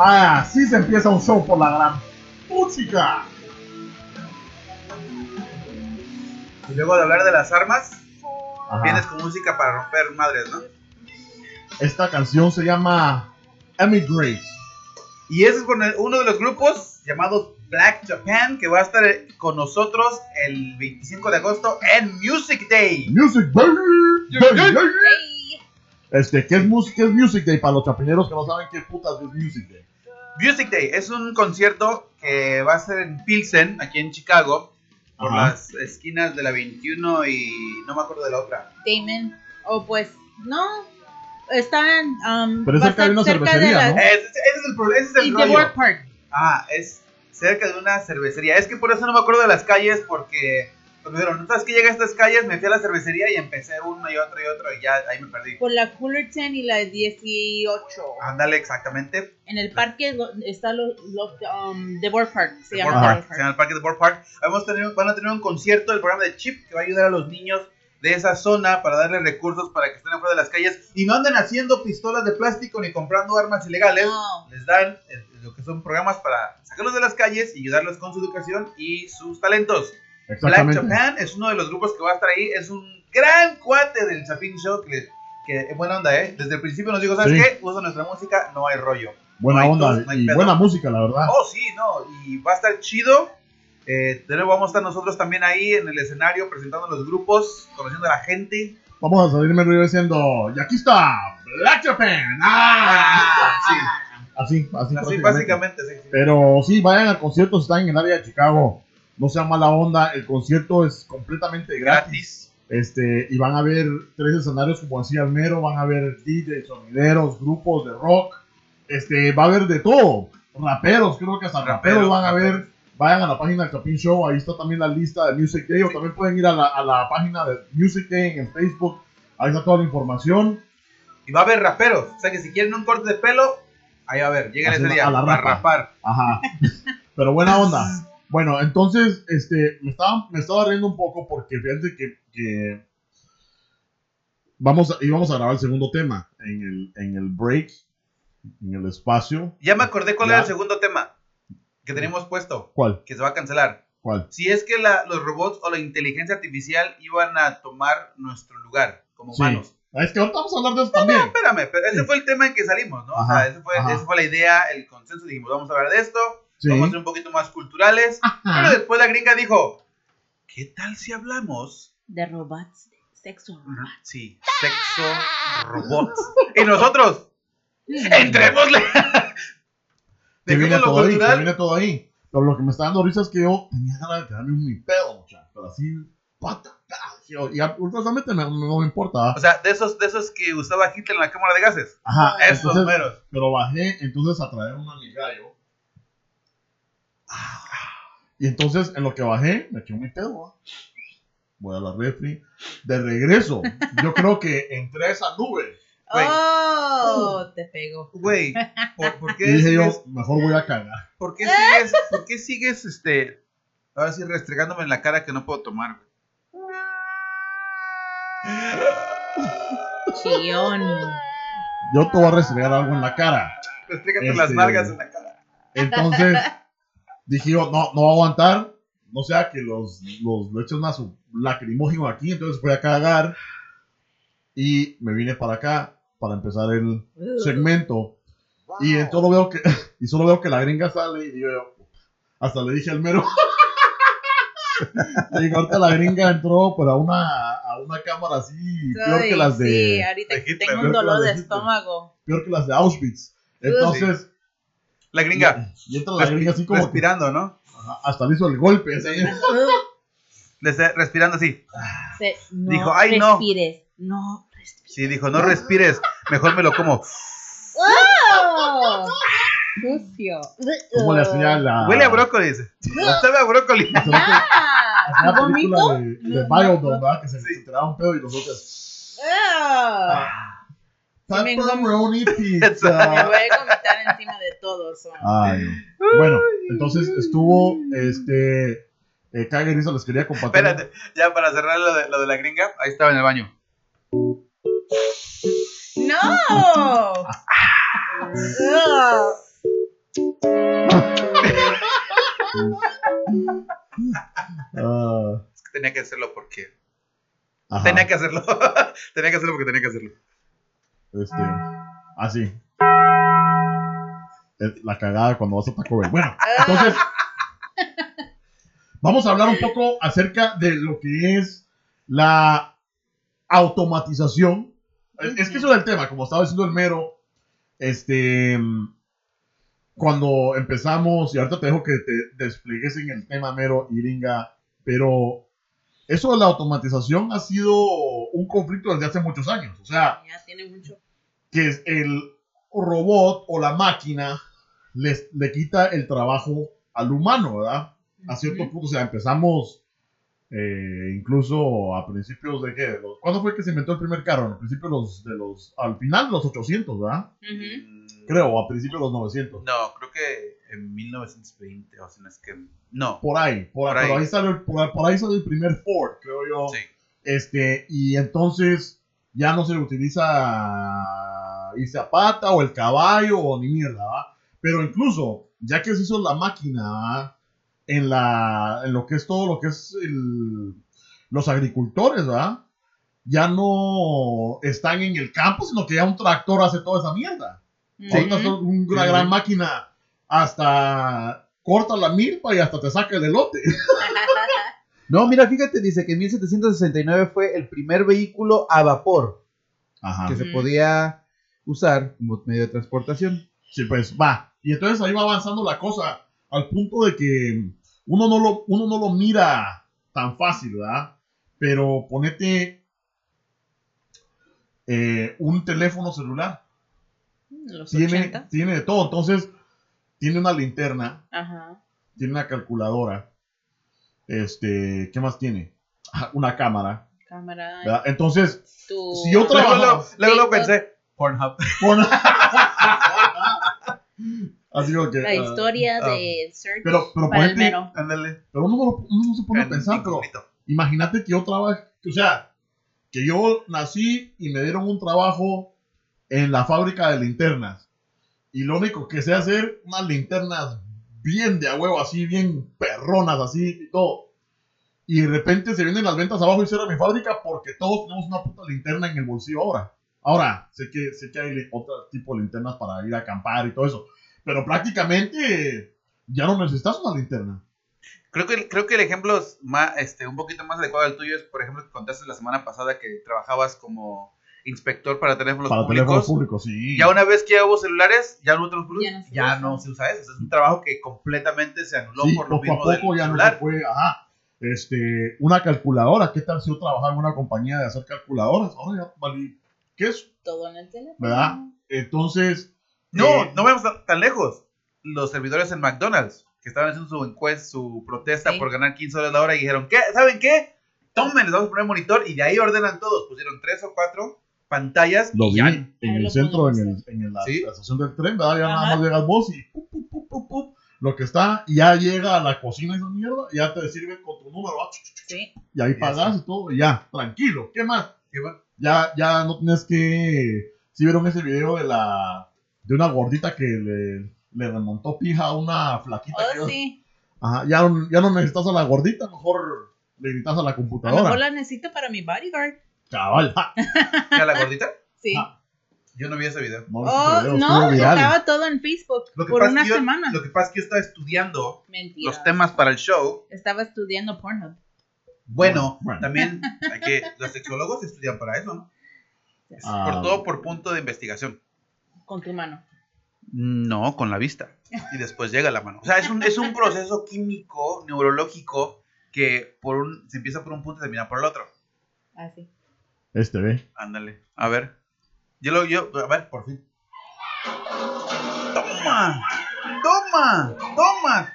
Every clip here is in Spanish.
Ah, sí se empieza un show por la gran música. Y luego de hablar de las armas, Ajá. vienes con música para romper madres, ¿no? Esta canción se llama Emigrate. Y ese es con el- uno de los grupos llamado Black Japan, que va a estar con nosotros el 25 de agosto en Music Day. Music Day. Day, day. Hey. Este, ¿qué es, ¿qué es Music Day para los chapineros que no saben qué putas es Music Day? Music Day es un concierto que va a ser en Pilsen, aquí en Chicago, por Ajá. las esquinas de la 21 y no me acuerdo de la otra. Damon. O pues, no. Están. Um, Pero es va a cerca de una cerca cervecería, la- ¿no? Ese es el, pro- ese es el Y rollo. Park. Ah, es cerca de una cervecería. Es que por eso no me acuerdo de las calles, porque cuando me dijeron, ¿no sabes que llega a estas calles? Me fui a la cervecería y empecé uno y otro y otro y ya ahí me perdí. Por la Fullerton y la 18. Ándale, exactamente. En el parque está lo, lo- um, The World Park. Se The llama Board Park, se llama el parque de Board Park. Vamos a tener, van a tener un concierto del programa de Chip que va a ayudar a los niños de esa zona para darles recursos para que estén afuera de las calles y no anden haciendo pistolas de plástico ni comprando armas ilegales. No. Les dan eh, lo que son programas para sacarlos de las calles y ayudarlos con su educación y sus talentos. Black. Japan es uno de los grupos que va a estar ahí. Es un gran cuate del Chapin Show que, que es buena onda, ¿eh? Desde el principio nos dijo, ¿sabes Sí. qué? Usa nuestra música, no hay rollo. Buena No hay onda tos, no hay y pedo. buena música, la verdad. Oh, sí, no. Y va a estar chido. Eh, de nuevo vamos a estar nosotros también ahí en el escenario presentando los grupos, conociendo a la gente. Vamos a salirme arriba diciendo, y aquí está Black Japan. ¡Ah! sí. Así, así, Así básicamente. básicamente, sí. sí. Pero sí, vayan al concierto, si están en el área de Chicago. No sea mala onda, el concierto es completamente gratis. Gratis. Este, y van a ver tres escenarios, como decía Almero, van a ver DJs, sonideros, grupos de rock. Este, va a haber de todo. Raperos, creo que hasta raperos, Raperos, van a ver. Vayan a la página del Chapin Show, ahí está también la lista de Music Day, o también pueden ir a la, a la página de Music Day en Facebook, ahí está toda la información. Y va a haber raperos. O sea que si quieren un corte de pelo, ahí va a haber. Lleguen ese a día la para rapa. rapar. Ajá. Pero buena onda. Bueno, entonces, este, me estaba, me estaba riendo un poco porque fíjate que, que vamos a, íbamos a grabar el segundo tema en el, en el break, en el espacio. Ya me acordé cuál Ya. era el segundo tema que teníamos puesto, ¿Cuál? que se va a cancelar. ¿Cuál? Si es que la- los robots o la inteligencia artificial iban a tomar nuestro lugar como Sí. humanos. Es que ahorita vamos a hablar de eso también. Espérame, pero ese Sí. fue el tema en que salimos, ¿no? o Ajá, sea, ese fue, esa fue la idea, el consenso. Dijimos, vamos a hablar de esto, Sí. vamos a ser un poquito más culturales. Pero después la gringa dijo, ¿qué tal si hablamos? De robots. Sexo robots. Sí, sexo, robots. Y nosotros, entrémosle. Lo todo ahí, cultural. viene todo ahí. Pero lo que me está dando risa es que yo tenía ganas de quedarme un mi pedo, muchachos. Pero así, pata. yo- Y ultrasamente me- no me importa. O sea, de esos, de esos que usaba Hitler en la cámara de gases. Ajá, Esos entonces, meros. pero bajé entonces a traer una mi gallo. Y entonces en lo que bajé, me eché mi pedo. Voy a la refri. De regreso, yo creo que entré a esa nube. Güey. Oh, te pego. Güey, ¿por, por Y dije sigues, yo, mejor voy a cagar. por qué sigues, por qué sigues, este, ahora sí restregándome en la cara que no puedo tomar? güey? Chillón. Yo te voy a restregar algo en la cara. Restrégate Este- las nalgas en la cara. Entonces dije yo, no, no va a aguantar. No sea que los, los le echen su lacrimógeno aquí. Entonces fui a cagar. Y me vine para acá para empezar el segmento. Y en solo veo que y solo veo que la gringa sale y yo, hasta le dije al mero. le digo, ahorita la gringa entró pero a una, a una cámara así, peor que las de Sí, ahorita de Hitler, tengo un dolor de de estómago. peor que las de Auschwitz. Entonces, La gringa, y entra la gringa así como que- respirando, ¿no? ajá, hasta le hizo el golpe. así. Respirando así. Se- no Dijo, "Ay, no". respires. No respires. Sí, dijo, no respires, mejor me lo como. ¡Oh! Sucio. ¿Cómo le hacía la. Huele a brócoli, dice. Sabe a brócoli. Ah, hacía la película ¿vomito? de, de Biodome. ¿verdad? Que se, Sí. se tiraba un pedo y nosotros. Ah. Me Pepperoni Me pizza. voy a vomitar encima de todos. Ay, no. Bueno, entonces estuvo este. Eh, Cague Risa les quería compartir. Espérate, ya para cerrar lo de, lo de la gringa, ahí estaba en el baño. ¡No! Ah, Es que tenía que hacerlo porque. ajá, Tenía que hacerlo. tenía que hacerlo porque tenía que hacerlo. Este, así. Es La cagada cuando vas a Taco Bell. Bueno, entonces, vamos a hablar un poco acerca de lo que es la automatización. Es es que eso era el tema, como estaba diciendo el mero. Este, cuando empezamos, y ahorita te dejo que te despliegues en el tema mero, Iringa, pero eso de la automatización ha sido un conflicto desde hace muchos años. O sea, Ya tiene mucho. que es el robot o la máquina les, le quita el trabajo al humano, ¿verdad? A cierto punto, o sea, empezamos eh, incluso a principios de qué, los- ¿cuándo fue que se inventó el primer carro? A principios de los, de los, al final de los 800, ¿verdad? Ujú. Mm, Creo, o a principios de los 900. No, creo que en 1920, o sea, no es que. No. Por ahí, por, Por pero ahí. ahí salió, el- por, por ahí salió el primer Ford, creo yo. Sí. Este, y entonces ya no se le utiliza irse a pata o el caballo o ni mierda, ¿va? Pero incluso, ya que se hizo la máquina, ¿va? En, la, en lo que es todo lo que es el- los agricultores, ¿va? Ya no están en el campo, sino que ya un tractor hace toda esa mierda. Ahorita es una Sí, gran sí. máquina, hasta corta la milpa y hasta te saca el elote. No, mira, fíjate, dice que en 1769 fue el primer vehículo a vapor Ajá. que se podía usar como medio de transportación. Sí, pues va. Y entonces ahí va avanzando la cosa al punto de que uno no lo, uno no lo mira tan fácil, ¿verdad? Pero ponete eh, un teléfono celular. Los Tiene, 80. tiene de todo. Entonces, tiene una linterna, Ajá. tiene una calculadora. Este, ¿qué más tiene? Ah, Una cámara. Cámara. ¿verdad? Entonces, Tu... Si yo trabajo- luego, TikTok. pensé. Pornhub. pon- Así como que. La ah, historia ah, de search pero, pero para el ponete. Ándale. pero uno, no lo- uno no se pone a En pensar, pero imagínate que yo trabajo, o sea, que yo nací y me dieron un trabajo en la fábrica de linternas. Y lo único que sé hacer, unas linternas bien de a huevo, así, bien perronas, así y todo. Y de repente se vienen las ventas abajo y cierra mi fábrica porque todos tenemos una puta linterna en el bolsillo ahora. Ahora, sé que, sé que hay otro tipo de linternas para ir a acampar y todo eso. Pero prácticamente ya no necesitas una linterna. Creo que, creo que el ejemplo es más, este, un poquito más adecuado al tuyo es, por ejemplo, que contaste la semana pasada que trabajabas como inspector para teléfonos para públicos. teléfonos públicos, sí. Ya una vez que ya hubo celulares, ya no hubo teléfonos Ya no públicos, se ya usa. no se usa eso. Es un trabajo que completamente se anuló Sí, por lo poco a mismo del poco ya no se puede, ajá. Este, una calculadora, ¿qué tal si yo trabajaba en una compañía de hacer calculadoras? Ahora ya valí, ¿qué es? Todo en el teléfono. ¿Verdad? Entonces, No, eh, no vamos tan, tan lejos. Los servidores en McDonald's, que estaban haciendo su encuesta, su protesta Sí. por ganar 15 dólares la hora, y dijeron, ¿qué? ¿Saben qué? Tomen, les vamos a poner monitor, y de ahí ordenan todos. Pusieron tres o cuatro pantallas lo vi en el centro, en, el, en la, Sí. la estación del tren, ¿verdad? Ya nada más llegas vos y pup, pup, pup, lo que está, y ya llega a la cocina esa mierda, ya te sirven con tu número, ¿va? Sí. y ahí pagas y todo, y ya, tranquilo, ¿qué más? Ya, ya no tienes que. Si vieron ese video de la. de una gordita que le, le remontó pija a una flaquita. Oh, que- sí. Ajá, ya, no- ya no necesitas a la gordita, mejor le gritas a la A lo computadora. mejor la necesito para mi bodyguard. Ja, ¿Ya la gordita? Sí. Ah, Yo no vi ese video. no, oh, video no, estaba todo en Facebook Lo que por una yo- semana. Lo que pasa es que yo estaba estudiando Mentira. los temas para el show. Estaba estudiando Pornhub. Bueno, Bueno. también hay que, los sexólogos estudian para eso, ¿no? Ah. por todo por punto de investigación. Con tu mano. No, con la vista. Y después llega la mano. O sea, es un, es un proceso químico, neurológico, que por un, se empieza por un punto y termina por el otro. Así. Este ve. Ándale. A ver. Yo lo, yo, a ver, por fin. Toma. Toma. Toma.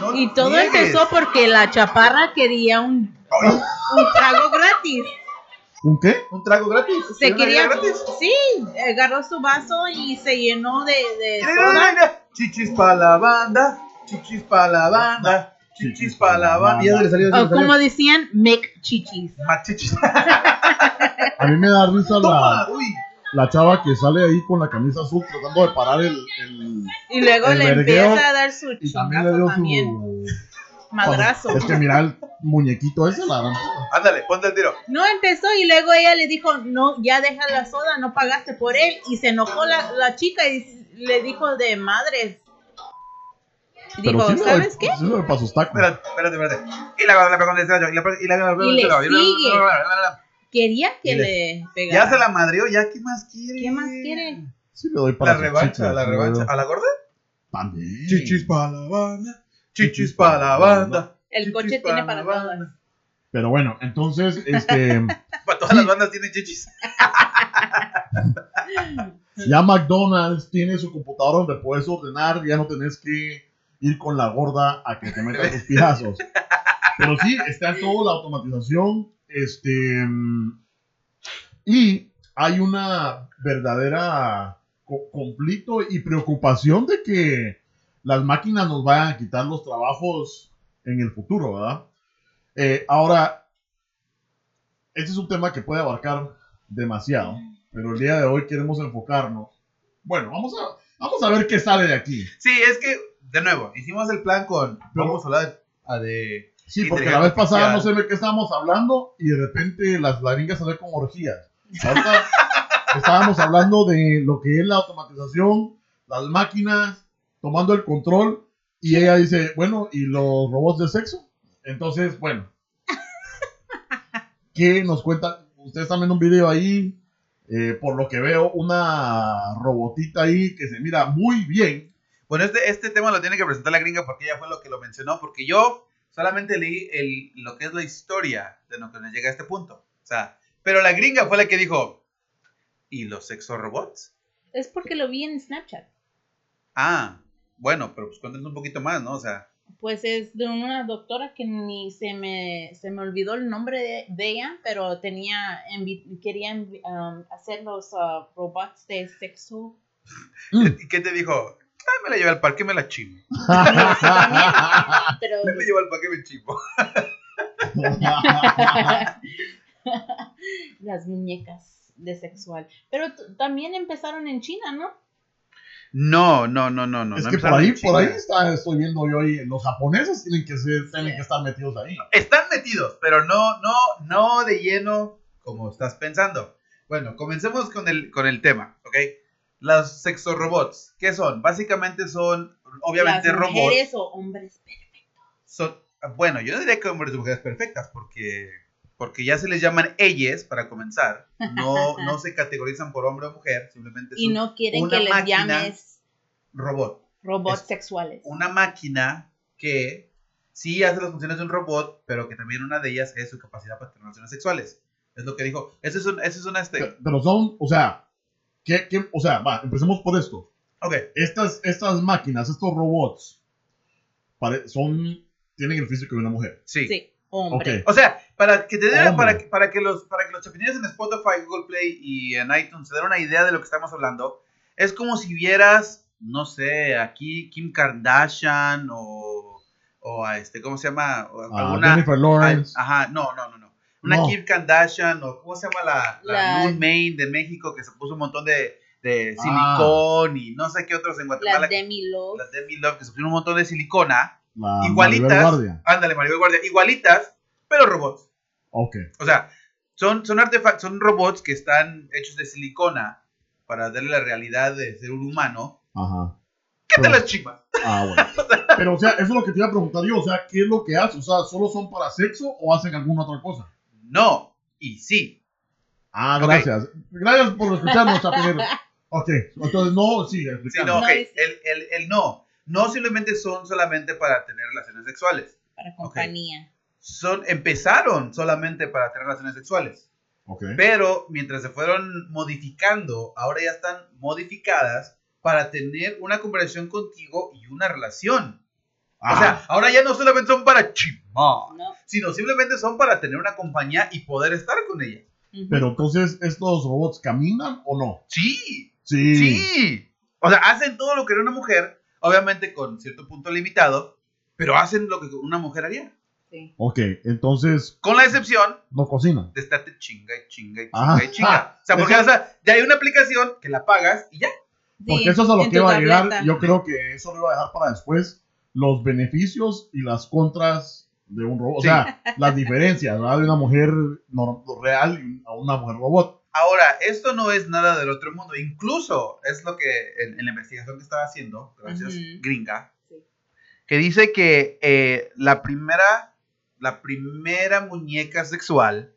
No Y todo niegues. empezó porque la chaparra quería un, Ay, un trago gratis. ¿Un qué? ¿Un trago gratis? Se ¿Una quería. gratis? Sí, agarró su vaso y se llenó de, de Mira, mira, soda. mira. Chichis pa' la banda. Chichis pa' la banda. Chichis pa' la banda. Y ya se le salió, ya le salió. como decían, Mick Chichis. Más chichis. A mí me da risa Toma. la. Uy. la chava que sale ahí con la camisa azul tratando de parar el. el- Y luego El le vergueo, empieza a dar su y también le dio también. su. Madrazo. Es que mira el muñequito ese, la gran puta. Ándale, ponte el tiro. No empezó y luego ella le dijo, no, ya deja la soda, no pagaste por él. Y se enojó la, la chica y le dijo de madres. Pero dijo, sí ¿sabes qué? Sí le para sus tacos. Espérate, espérate, espérate. Y la, la pregunta es, y la, y la, Y le sigue. Quería que Y le pegara. Ya se la madrió, ya, ¿qué más quiere? ¿Qué más quiere? Sí le doy para La revancha, la revancha. ¿A la gorda? También. Chichis para la banda. Chichis para la banda. El coche tiene para todas. Pero bueno, entonces, este. Para todas las bandas tienen chichis. Ya McDonald's tiene su computadora donde puedes ordenar, ya no tenés que ir con la gorda a que te metan tus piezazos. Pero sí, está toda la automatización, este, y hay una verdadera co- conflicto y preocupación de que las máquinas nos vayan a quitar los trabajos en el futuro, ¿verdad? Eh, ahora, este es un tema que puede abarcar demasiado, pero el día de hoy queremos enfocarnos. Bueno, vamos a, vamos a ver qué sale de aquí. Sí, es que, de nuevo, hicimos el plan con. Vamos a hablar de. a de- Sí, porque la vez pasada no sé de qué estábamos hablando y de repente las laringas salieron con orgías. Ahorita estábamos hablando de lo que es la automatización, las máquinas tomando el control y ella dice, bueno, ¿y los robots de sexo? Entonces, bueno. ¿Qué nos cuenta? Ustedes están viendo un video ahí, eh, por lo que veo, una robotita ahí que se mira muy bien. Bueno, este, este tema lo tiene que presentar la gringa porque ella fue lo que lo mencionó. Porque yo solamente leí el, lo que es la historia de lo que nos llega a este punto. O sea, pero la gringa fue la que dijo: ¿Y los sexorobots? Es porque lo vi en Snapchat. Ah, bueno, pero pues cuéntanos un poquito más, ¿no? O sea, Pues es de una doctora que ni se me, se me olvidó el nombre de, de ella, pero tenía envi- quería envi- um, hacer los uh, robots de sexo. ¿y qué te dijo? Ay, me la llevé al parque, me la chivo. Pero Me la llevo al parque, me chivo. las muñecas de sexual. Pero también empezaron en China, ¿no? No, no, no, no, no. es no que por ahí, por ahí está, estoy viendo yo ahí, los japoneses tienen que ser, tienen que estar metidos ahí. Están metidos, pero no, no, no de lleno como estás pensando. Bueno, comencemos con el, con el tema, ¿ok? Los sexorobots, ¿qué son? Básicamente son, obviamente, las robots. mujeres o hombres. Son, bueno, yo no diría que hombres y mujeres perfectas, porque, porque ya se les llaman ellas, para comenzar. No, no se categorizan por hombre o mujer, simplemente Y son no quieren una que les máquina- llames robot. robots Es sexuales. Una máquina que sí hace las funciones de un robot, pero que también una de ellas es su capacidad para tener relaciones sexuales. Es lo que dijo. Eso es un, eso es una este. Pero, pero son, o sea, ¿qué, qué- o sea, va, empecemos por esto. Ok. Estas, estas máquinas, estos robots, pare- son, tienen el físico de una mujer. Sí. Sí, hombre. Ok. O sea, para que te den, para, que- para que los, para que los chapinines en Spotify, Google Play y en iTunes se den una idea de lo que estamos hablando, es como si vieras, no sé, aquí Kim Kardashian o, o a este, ¿cómo se llama? O Ah, alguna, Jennifer Lawrence. Ajá, no, no, no, no. Una No. Kim Kardashian o ¿cómo se llama la, la, La- Moon Main de México que se puso un montón de, de Ah. silicón y no sé qué otros en Guatemala? La Demi Love. La Demi Love que se pusieron un montón de silicona. la igualitas. Maribel Guardia. Ándale, Maribel Guardia. Igualitas, pero robots. Ok. O sea, son, son artefactos, son robots que están hechos de silicona para darle la realidad de ser un humano. Ajá. ¿Qué te las chivas? Ah, bueno. Pero, o sea, eso es lo que te iba a preguntar yo. O sea, ¿qué es lo que hacen? O sea, ¿solo son para sexo o hacen alguna otra cosa? No, y sí. Ah, gracias. Gracias por escucharnos, Chapinero. Ok, entonces no, sí, Sí, no, No, ok. es- El, el, el no. No simplemente son solamente para tener relaciones sexuales. Para compañía. Son, empezaron solamente para tener relaciones sexuales. Ok. Pero mientras se fueron modificando, ahora ya están modificadas para tener una conversación contigo y una relación. O Ah, sea, ahora ya no solamente son para chimar, ¿no? sino simplemente son para tener una compañía y poder estar con ella. Pero entonces, ¿estos robots caminan o no? Sí, Sí. sí. O sea, hacen todo lo que haría una mujer, obviamente con cierto punto limitado, pero hacen lo que una mujer haría. Sí. Ok, entonces Con la excepción no cocina. de estarte chinga y chinga y chinga Ah. y chinga. O sea, porque Eso- o sea, ya hay una aplicación que la pagas y ya. Porque Sí, eso es a lo que iba a llegar. Yo creo que eso lo iba a dejar para después. Los beneficios y las contras de un robot. O Sí. sea, las diferencias ¿verdad? de una mujer real y a una mujer robot. Ahora, esto no es nada del otro mundo. Incluso es lo que en, en la investigación que estaba haciendo, gracias, gringa, Sí. que dice que eh, la primera la primera muñeca sexual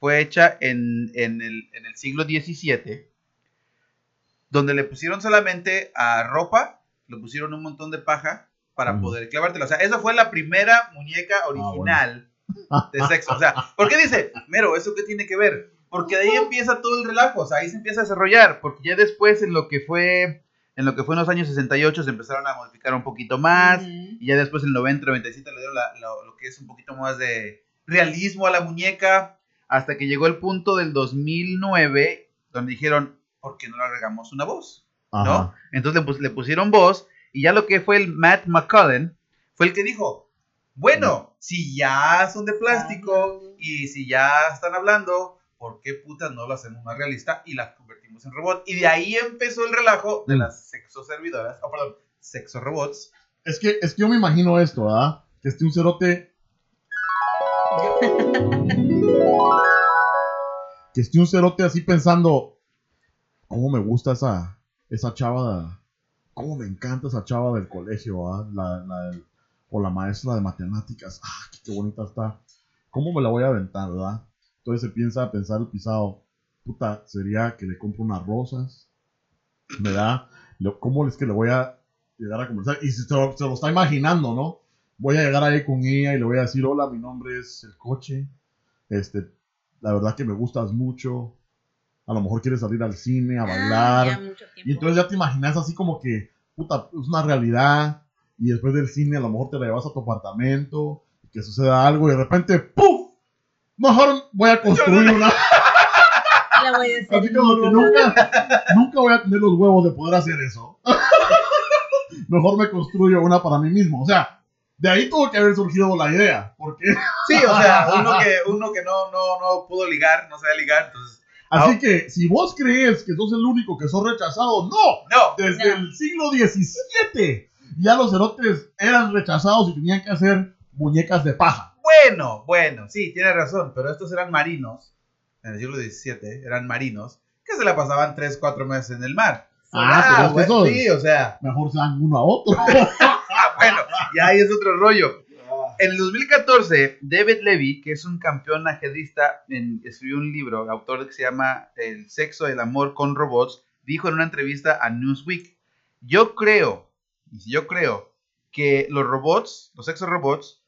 fue hecha en, en el, en el siglo XVII, donde le pusieron solamente a ropa, le pusieron un montón de paja para poder clavártela. O sea, esa fue la primera muñeca original de sexo. O sea, ¿por qué dice, mero, eso qué tiene que ver? Porque de ahí empieza todo el relajo, o sea, ahí se empieza a desarrollar, porque ya después en lo que fue en lo que fue en los años 68 se empezaron a modificar un poquito más. Y ya después en el 90, 97 le dieron la- lo, lo que es un poquito más de realismo a la muñeca. Hasta que llegó el punto del 2009, donde dijeron, ¿por qué no le agregamos una voz? Ajá. ¿No? Entonces le, pus- le pusieron voz. Y ya lo que fue el Matt McCullen fue el que dijo, bueno, si ya son de plástico y si ya están hablando, ¿por qué putas no lo hacemos más realista y las convertimos en robot? Y de ahí empezó el relajo de Mm. las sexoservidoras, oh, perdón, sexorobots. Es que, es que yo me imagino esto, ¿verdad? Que esté un cerote. que esté un cerote así pensando. ¿Cómo me gusta esa, esa chava? ¿Cómo me encanta esa chava del colegio? ¿verdad? La, la del- o la maestra de matemáticas. ¡Ah, qué, qué bonita está! ¿Cómo me la voy a aventar, verdad? Entonces se piensa a pensar el pisado. Puta, sería que le compro unas rosas. ¿Verdad? ¿Cómo es que le voy a llegar a conversar? Y se, lo- se lo está imaginando, ¿no? Voy a llegar ahí con ella y le voy a decir, hola, mi nombre es el coche. Este, la verdad que me gustas mucho. A lo mejor quieres salir al cine, a Ah, bailar. ya mucho tiempo. Y entonces ya te imaginas así como que, puta, es una realidad. Y después del cine a lo mejor te la llevas a tu apartamento. Y que suceda algo y de repente, ¡puf! Mejor voy a construir una. La voy a hacer Así como que nunca, nunca voy a tener los huevos de poder hacer eso. Mejor me construyo una para mí mismo. O sea, de ahí tuvo que haber surgido la idea. Porque, Sí, o sea, uno que, uno que no, no, no pudo ligar, no sabe ligar, entonces. Así Ah. que si vos crees que sos el único que sos rechazado, no. No, Desde No. el siglo XVII ya los erotes eran rechazados y tenían que hacer muñecas de paja. bueno, bueno, sí, tiene razón, pero estos eran marinos, en el siglo XVII, eran marinos, que se la pasaban 3, 4 meses en el mar. Ah, pero es que bueno, eso- sí, o sea, Mejor se dan uno a otro. ah, bueno, y ahí es otro rollo. En el 2014, David Levy, que es un campeón ajedrista, escribió un libro, autor que se llama El sexo, el amor con robots, dijo en una entrevista a Newsweek, yo creo, yo creo, que los robots, los sexorobots,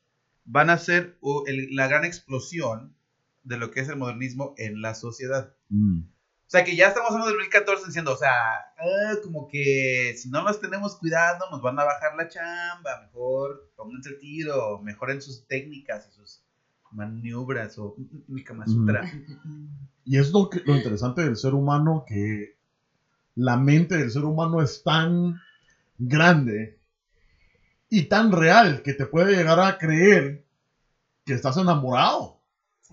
van a ser uh, la gran explosión de lo que es el modernismo en la sociedad. Mm. O sea, que ya estamos en el 2014 diciendo, o sea, ah, como que si no los tenemos cuidando, nos van a bajar la chamba. Mejor pónganse el tiro, mejoren sus técnicas y sus maniobras o mi Kama Sutra. Y es lo, que- lo interesante del ser humano, que la mente del ser humano es tan grande y tan real que te puede llegar a creer que estás enamorado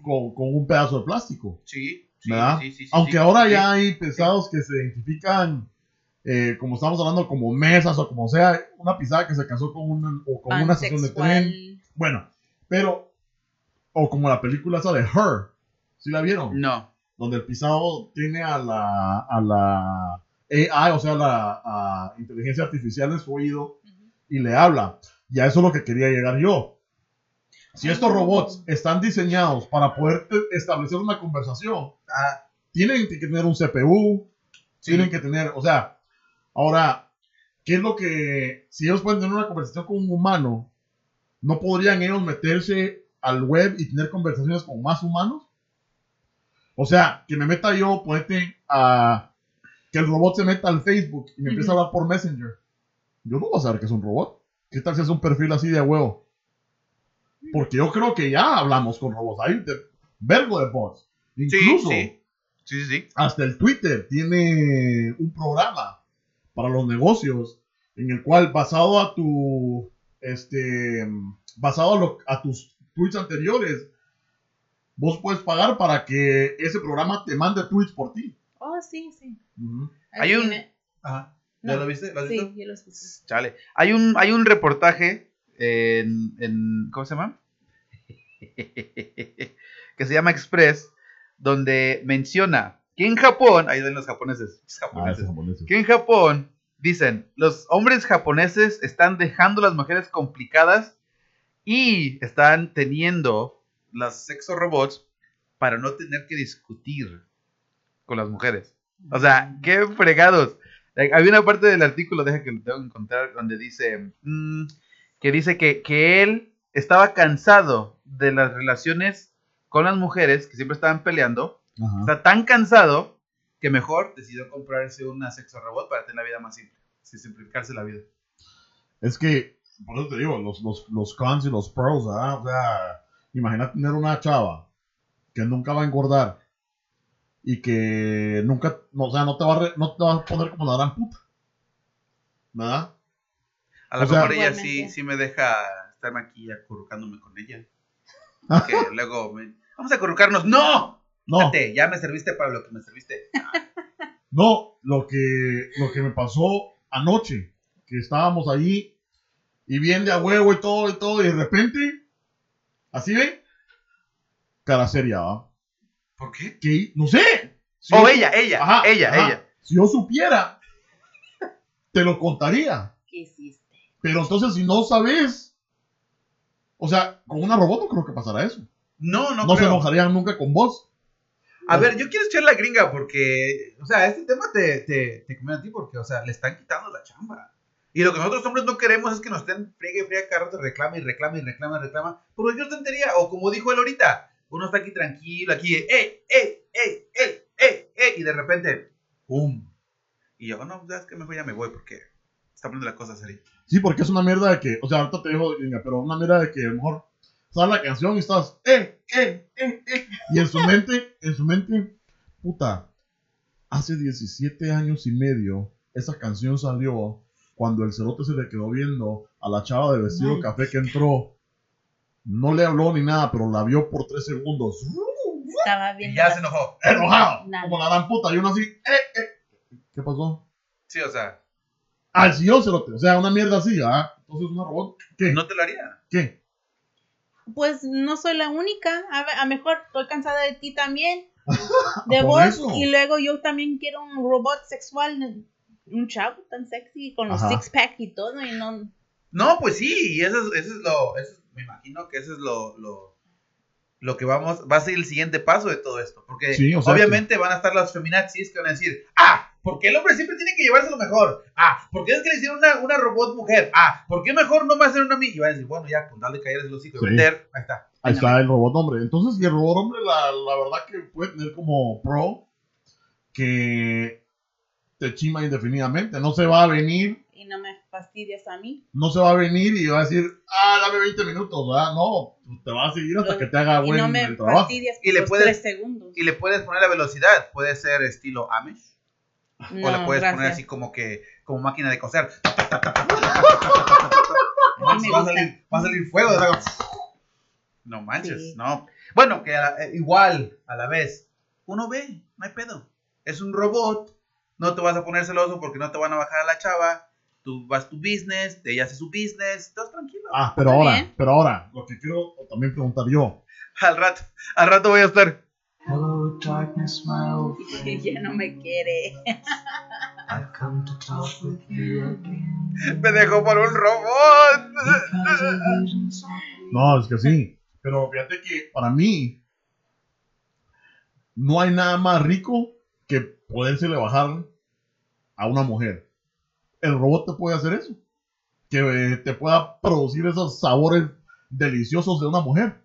con, con un pedazo de plástico. Sí, ¿Verdad? sí, sí, sí, Aunque sí, ahora sí. ya hay pesados que se identifican, eh, como estamos hablando, como mesas o como sea, una pisada que se casó con una, o con una estación de tren. Bueno, pero, o como la película esa de Her, ¿sí la vieron? No. donde el pisado tiene a la, a la AI, o sea, la a inteligencia artificial en su oído y le habla. Y a eso es lo que quería llegar yo. Si estos robots están diseñados para poder establecer una conversación, Ah, tienen que tener un CPU, Sí. tienen que tener, o sea, ahora, ¿qué es lo que, si ellos pueden tener una conversación con un humano, no podrían ellos meterse al web y tener conversaciones con más humanos? O sea, que me meta yo, ponete a, que el robot se meta al Facebook y me empiece a hablar por Messenger. Yo no voy a saber que es un robot. ¿Qué tal si es un perfil así de huevo? Porque yo creo que ya hablamos con robots. Hay de, vergo de bots. Incluso sí. Sí, sí, sí. hasta el Twitter tiene un programa para los negocios en el cual basado a tu este basado a, lo- a tus tweets anteriores, vos puedes pagar para que ese programa te mande tweets por ti. Oh, sí, sí. Hay un- Ajá. ¿Ya No. lo viste? ¿Lo has visto? Sí, yo los vi. Chale. Hay un, hay un reportaje en, en- ¿Cómo se llama? que se llama Express, donde menciona que en Japón, ahí ven los japoneses, los Ah, japoneses, que en Japón dicen, los hombres japoneses están dejando a las mujeres complicadas y están teniendo las sexo robots para no tener que discutir con las mujeres. O sea, qué fregados. Había una parte del artículo, deja que lo tengo que encontrar, donde dice mm, que dice que, que él estaba cansado de las relaciones con las mujeres que siempre estaban peleando. Ajá. Está tan cansado que mejor decidió comprarse una sexo robot para tener la vida más simple. Sí, simplificarse la vida. Es que, por eso te digo, los, los, los cons y los pros, ¿ah? O sea, imagina tener una chava que nunca va a engordar y que nunca, no, o sea, no te va a, re- no te va a poner como la gran puta. ¿Verdad? A lo O sea- mejor ella sí, sí me deja estarme aquí acurrucándome con ella. Que luego me- Vamos a acurrucarnos. ¡No! No, Fíjate, ya me serviste para lo que me serviste. no, lo que, lo que me pasó anoche, que estábamos ahí y bien de a huevo y todo y todo, y de repente, así ve, cara seria, ¿va? ¿Por qué? Que, no sé. Si Oh, yo- ella, ella, Ajá, ella, ajá. ella. Si yo supiera, te lo contaría. ¿Qué hiciste? Pero entonces, si no sabes, o sea, con una robot no creo que pasará eso. No, no, No, se enojarían nunca con vos. A ver, yo quiero echar la gringa porque, o sea, este tema te, te, te conviene a ti porque, o sea, le están quitando la chamba. Y lo que nosotros hombres no queremos es que nos estén friegue y friegue cada rato, reclama y reclama y reclama y reclama. Por cualquier tontería. O como dijo él ahorita, uno está aquí tranquilo, aquí, ¡eh, eh, eh, eh, eh, eh! Y de repente, ¡pum! Y yo, no, ya es que mejor ya me voy porque está poniendo la cosa seria. Sí, porque es una mierda de que, o sea, ahorita te digo, gringa, pero una mierda de que a lo mejor sale la canción y estás, eh, eh, eh, eh. Y en su mente, en su mente, puta, hace 17 años y medio, esa canción salió cuando el cerote se le quedó viendo a la chava de vestido Ay. café que entró. No le habló ni nada, pero la vio por tres segundos. Estaba Y viendo. ya las- se enojó. Enojado, Nada. como la gran puta. Y uno así, eh, eh. ¿Qué pasó? Sí, o sea, Al sillón cerote. O sea, una mierda así, ¿ah? Entonces, una robot, ¿qué? no te lo haría. ¿Qué? Pues no soy la única. A, ver, a mejor estoy cansada de ti también. De vos. Y luego yo también quiero un robot sexual. Un chavo tan sexy con los Ajá. six pack y todo. Y no. No, pues sí, y eso es, eso es lo, eso es- me imagino que eso es lo, lo, lo que vamos, va a ser el siguiente paso de todo esto, porque Sí, o sea obviamente van a estar las feminazis que van a decir, ah, ¿por qué el hombre siempre tiene que llevarse lo mejor? Ah, ¿por qué es que le hicieron una, una robot mujer? Ah, ¿por qué mejor no me hacen una a mí? Y van a decir, bueno, ya, con darle caer el hocico y Sí. vender, ahí está. Ahí está el robot hombre. Entonces, y el robot hombre, la, la verdad que puede tener como pro que te chima indefinidamente. No se va a venir, Y no me fastidias a mí. no se va a venir y va a decir, ah, dame 20 minutos, ¿verdad? No, te va a seguir hasta Lo- que te haga y buen no me el trabajo. fastidias Y por le los puedes- segundos. Y le puedes poner la velocidad, puede ser estilo Amish, No, o le puedes poner así como que, como máquina de coser. Va, a salir, va a salir fuego. de la- No manches, Sí. no. Bueno, que a la- eh, igual, a la vez, uno ve, no hay pedo. Es un robot, no te vas a poner celoso porque no te van a bajar a la chava. Tú vas tu business, ella hace su business, estás tranquilo. Ah, pero ahora, bien. pero ahora, lo que quiero también preguntar yo. Al rato, al rato voy a estar. Darkness, my old friend. ya no me quiere. I've come to talk with you again. Me dejó por un robot. No, es que sí. Pero fíjate que para mí no hay nada más rico que podérsele bajar a una mujer. El robot te puede hacer eso. Que te pueda producir esos sabores deliciosos de una mujer.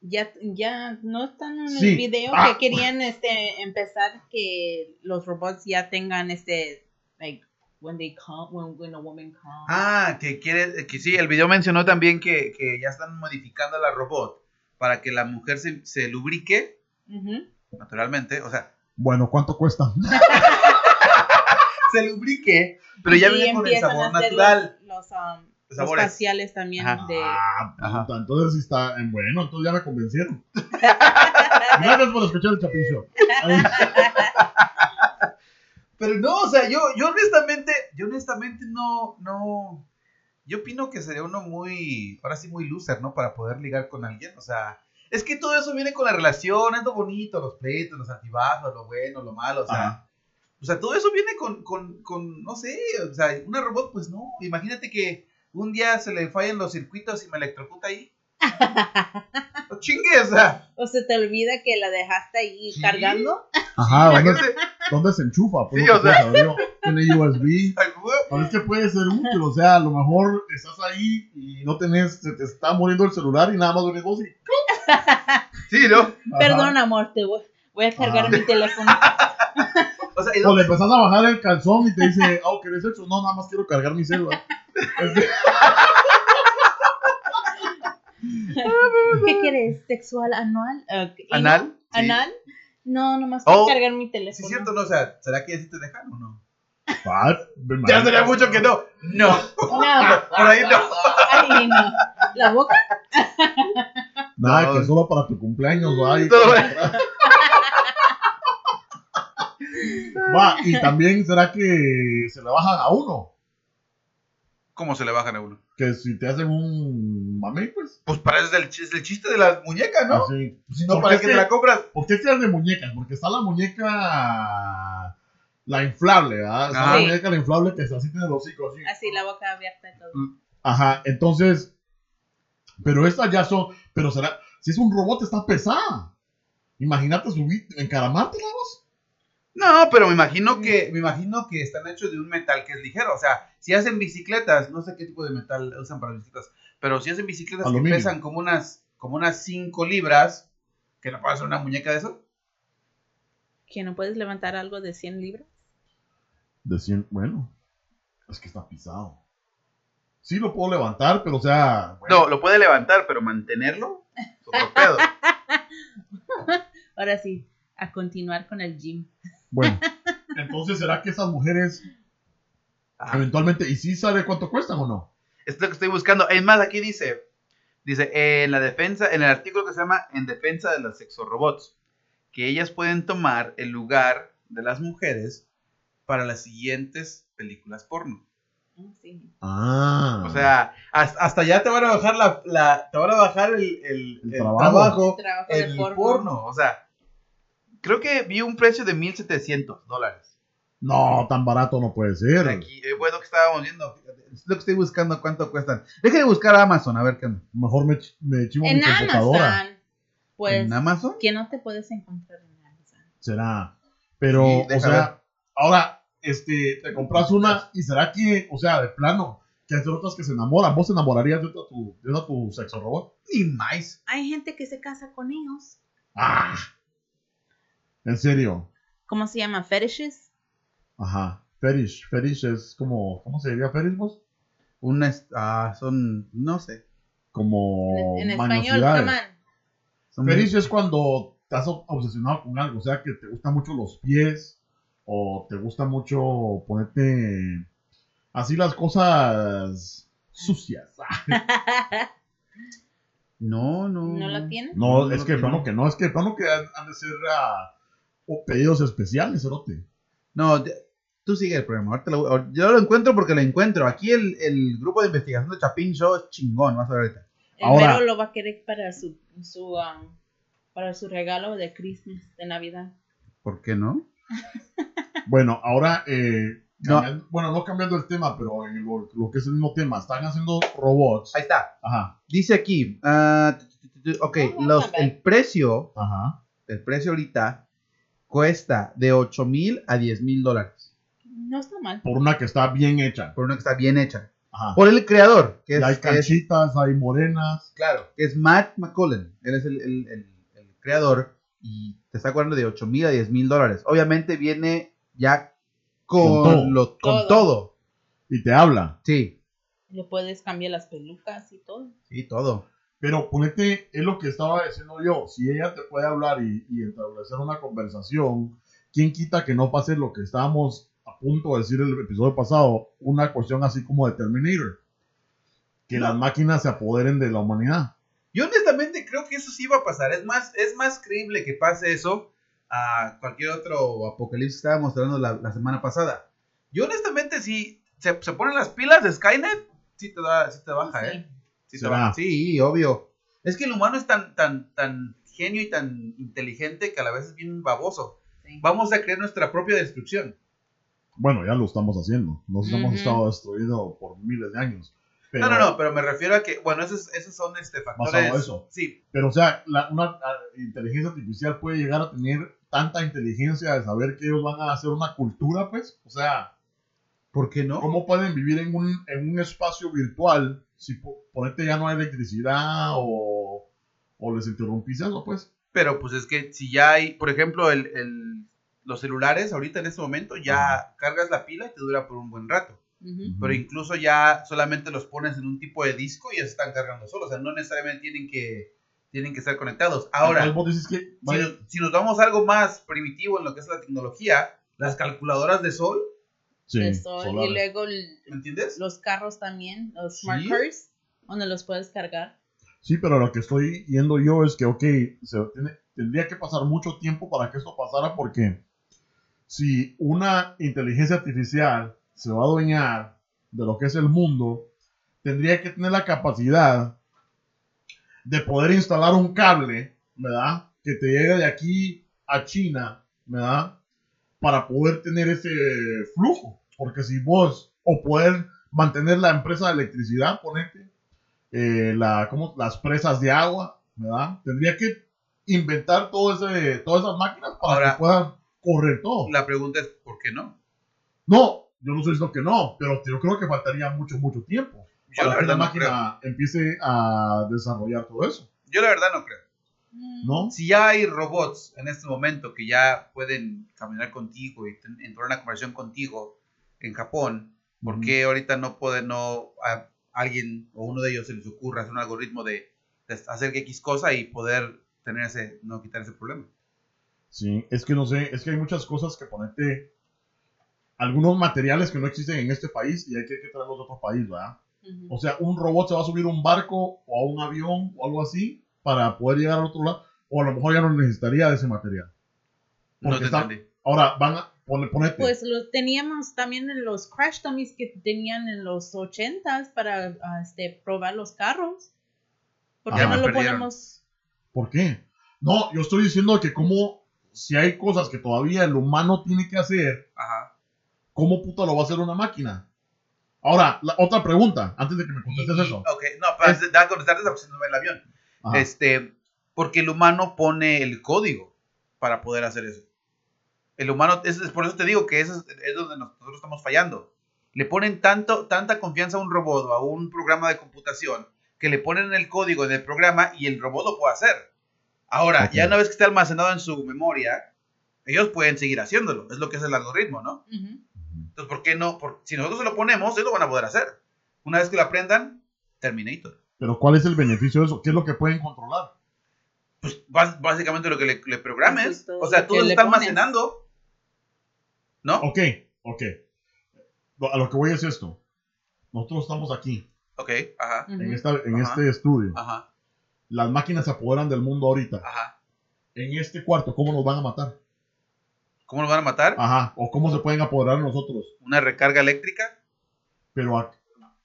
Ya, ya no están en Sí. el video Ah. que querían este empezar que los robots ya tengan este like when they come when, when a woman comes. Ah, que quiere, que sí, el video mencionó también que, que ya están modificando a la robot para que la mujer se, se lubrique naturalmente, o sea, Bueno, ¿cuánto cuesta? se lubrique, pero ya viene con el sabor a hacer natural. Los, los, um, sabores. espaciales también. Ajá. De... Ah, Ajá. entonces sí está en bueno, entonces ya me convencieron. Gracias por escuchar el. Ay, Pero no, o sea, yo, yo honestamente, yo honestamente no, no, yo opino que sería uno muy, ahora sí muy loser, ¿no? Para poder ligar con alguien, o sea, es que todo eso viene con la relación, es lo bonito, los pleitos, los altibajos, lo bueno, lo malo, o sea, Ajá. o sea, todo eso viene con, con, con, no sé, o sea, una robot, pues no, imagínate que un día se le fallan los circuitos y me electrocuta ahí. No chingue, o sea, O se te olvida que la dejaste ahí Sí. cargando. Ajá, ¿dónde, se enchufa? Pues Sí, lo o sea. Tiene USB. al huevo. Pero es que puede ser útil, o sea, a lo mejor estás ahí y no tenés, se te está muriendo el celular y nada más venís vos y... sí, ¿no? Ajá. Perdón, amor, te voy, voy a cargar mi teléfono. O sea, y O le empezás a bajar el calzón y te dice, oh, ¿querés sexo? No, nada más quiero cargar mi celular. Este, ¿Qué quieres? ¿Sexual anual? Eh, ¿y no? ¿Anal? Sí. ¿Anal? No, nomás quiero Oh, cargar mi Sí, teléfono. es cierto, ¿no? O sea, ¿será que así te dejan o no? Ya sería mucho que no. No. No, Por ahí no. ay, no. ¿La boca? Nada, No. que solo para tu cumpleaños, va. Va, y también será que se le bajan a uno. ¿Cómo se le bajan a uno? Que si te hacen un mame, pues. Pues para eso es el, chis- el chiste de las muñecas, ¿no? Así. Si no, Porque para es que te la compras. ¿Por qué seas de muñecas? Porque está la muñeca. La inflable, ¿verdad? Está la Sí. muñeca la inflable que así tiene los hocico así. Así, la boca abierta y todo. Ajá, entonces. Pero estas ya son. Pero será. Si es un robot, está pesada. Imagínate subir, encaramarte la voz. No, pero me imagino que me imagino que están hechos de un metal que es ligero. O sea, si hacen bicicletas, no sé qué tipo de metal usan para bicicletas, pero si hacen bicicletas Aluminio. que pesan como unas como unas 5 libras, que no puede hacer una muñeca de eso. ¿Que no puedes levantar algo de 100 libras? Decían, bueno, es que está pisado. Sí lo puedo levantar, pero o sea. bueno, No, lo puede levantar, pero mantenerlo es otro pedo. Ahora sí, a continuar con el gym. Bueno, entonces será que esas mujeres Ah, eventualmente. ¿Y sí sabe cuánto cuestan o no? es lo que estoy buscando. Es más, aquí dice, dice, en la defensa, en el artículo que se llama En defensa de las sexorobots, que ellas pueden tomar el lugar de las mujeres para las siguientes películas porno. Ah, Sí. Ah. O sea, hasta, hasta ya te van a bajar la, la- te van a bajar el, el- El el trabajo. trabajo Trabajo en de el porno. porno. O sea, creo que vi un precio de 1700 dólares. No, tan barato no puede ser. Aquí, eh, bueno, que estábamos viendo. Es lo que estoy buscando, cuánto cuestan. Déjenme buscar Amazon, a ver qué. Mejor me, me chivo mi En computadora. Amazon, pues, ¿En Amazon? que no te puedes encontrar en Amazon. Será. Pero, Sí, o sea, ver. ahora, este, te compras una y será que, o sea, de plano, que hay otras que se enamoran. ¿Vos te enamorarías de otra tu, de otra tu sexo robot? Ni más. Hay gente que se casa con ellos. Ah. En serio. ¿Cómo se llama? Fetishes. Ajá. Fetish. Fetish es como, ¿cómo se diría fetish vos? Una, ah, son, no sé. Como en español. Son Fetish es cuando estás obsesionado con algo, o sea, que te gustan mucho los pies o te gusta mucho ponerte así las cosas sucias. No, no. ¿No la tiene? No, No, es no que plano que no, es que plano que han, han de ser ah, o pedidos especiales, cerote. No, tú sigue el programa. Ahorita lo- yo lo encuentro porque lo encuentro. Aquí el, el grupo de investigación de Chapin Show es chingón. Vas a ver ahorita. El Ahora- Vero lo va a querer para su, su, um, para su regalo de Christmas, de Navidad. ¿Por qué no? Bueno, ahora, eh, No. bueno, no cambiando el tema, pero en lo, lo que es el mismo tema, están haciendo robots. Ahí está. Ajá, Dice aquí. tu, ok, los, el precio. ajá. El precio ahorita cuesta de 8 mil a 10 mil dólares. No está mal. Por una que está bien hecha. Por una que está bien hecha. Ajá. Por el creador. Que es, hay que es- canchitas, hay morenas. claro. Que es Matt McCullen. Él es el, el- el- el creador. Y te está cobrando de 8 mil a 10 mil dólares. Obviamente viene ya con, Con todo. lo- con Todo. todo. Y te habla. Sí. Le puedes cambiar las pelucas y todo. Sí, todo. Pero ponete, es lo que estaba diciendo yo. Si ella te puede hablar y, y establecer una conversación, ¿quién quita que no pase lo que estábamos a punto de decir el episodio pasado? Una cuestión así como de Terminator. que No. las máquinas se apoderen de la humanidad. Yo honestamente creo que eso sí va a pasar. Es más, es más creíble que pase eso a cualquier otro apocalipsis que estaba mostrando la, la semana pasada. Yo honestamente si se, se ponen las pilas de Skynet, sí te, da, sí te baja, Sí. ¿eh? Sí, obvio. Es que el humano es tan, tan, tan genio y tan inteligente que a la vez es bien baboso. Sí. Vamos a crear nuestra propia destrucción. Bueno, ya lo estamos haciendo. Nos hemos estado destruidos por miles de años. Pero, No, no, no, pero me refiero a que, bueno, esos, esos son este, factores. Basado eso. Sí, Pero, o sea, la- una inteligencia artificial puede llegar a tener tanta inteligencia de saber que ellos van a hacer una cultura, pues. O sea, ¿por qué no? ¿cómo pueden vivir en un, en un espacio virtual si po- ponete ya no hay electricidad o, o les interrumpís eso, pues? Pero pues es que si ya hay, por ejemplo, el, el- los celulares ahorita en este momento ya cargas la pila y te dura por un buen rato. Ujú. Pero incluso ya solamente los pones en un tipo de disco y ya se están cargando solos. O sea, no necesariamente tienen que, tienen que estar conectados. Ahora, que si si nos vamos a algo más primitivo en lo que es la tecnología, las calculadoras de sol, Sí, de sol, solares. y luego el- ¿me entiendes? los carros también, los smart Sí. cars, donde los puedes cargar. Sí, pero lo que estoy yendo yo es que, ok, se tiene- tendría que pasar mucho tiempo para que esto pasara porque si una inteligencia artificial se va a adueñar de lo que es el mundo, tendría que tener la capacidad de poder instalar un cable, ¿verdad? Que te llegue de aquí a China, ¿verdad? Para poder tener ese flujo. Porque si vos, o poder mantener la empresa de electricidad, ponete, eh, la, ¿cómo? las presas de agua, ¿verdad? Tendría que inventar todo ese, todas esas máquinas para Ahora- que puedan correr todo. La pregunta es, ¿por qué no? No, yo no estoy diciendo que no, pero yo creo que faltaría mucho, mucho tiempo Yo la para que la no máquina empiece a desarrollar todo eso, Yo la verdad no creo. ¿No? Si ya hay robots en este momento que ya pueden caminar contigo y entrar en una conversación contigo en Japón, ¿por qué ahorita no puede no a alguien o uno de ellos se les ocurra hacer un algoritmo de, de hacer X cosa y poder tener ese, no quitar ese problema? Sí, es que no sé, es que hay muchas cosas que ponerte, algunos materiales que no existen en este país y hay que, que traerlos de otro país, ¿verdad? O sea, un robot se va a subir a un barco o a un avión o algo así para poder llegar al otro lado, o a lo mejor ya no necesitaría de ese material. No Porque te está- entendí. Ahora, van a poner, ponete. Pues los teníamos también en los crash dummies que tenían en los ochentas para ah, este, probar los carros. ¿Por qué no me lo perdieron. ponemos? ¿Por qué? No, yo estoy diciendo que como si hay cosas que todavía el humano tiene que hacer, Ajá. ¿cómo puta lo va a hacer una máquina? Ahora, la otra pregunta, antes de que me contestes y- eso. ok, no, para Es- contestarte esa opción del avión. Ajá. Este, porque el humano pone el código para poder hacer eso. El humano, es, es por eso te digo que eso es, es donde nosotros estamos fallando. Le ponen tanto, tanta confianza a un robot o a un programa de computación que le ponen el código en el programa y el robot lo puede hacer. Ahora, ya una vez que esté almacenado en su memoria, ellos pueden seguir haciéndolo. Es lo que es el algoritmo, ¿no? Entonces, ¿por qué no? Por- si nosotros se lo ponemos, ellos lo van a poder hacer. Una vez que lo aprendan, Terminator. Pero ¿cuál es el beneficio de eso? ¿Qué es lo que pueden controlar? pues básicamente lo que le, le programes. Todo o sea, todo está almacenando. ¿No? Ok, ok. A lo que voy es esto. Nosotros estamos aquí, Ok, ajá, en, esta, en Ajá. este estudio. ajá, Las máquinas se apoderan del mundo ahorita. ajá. En este cuarto, ¿cómo nos van a matar? ¿Cómo lo van a matar? Ajá. O cómo se pueden apoderar de nosotros. ¿Una recarga eléctrica? Pero, a-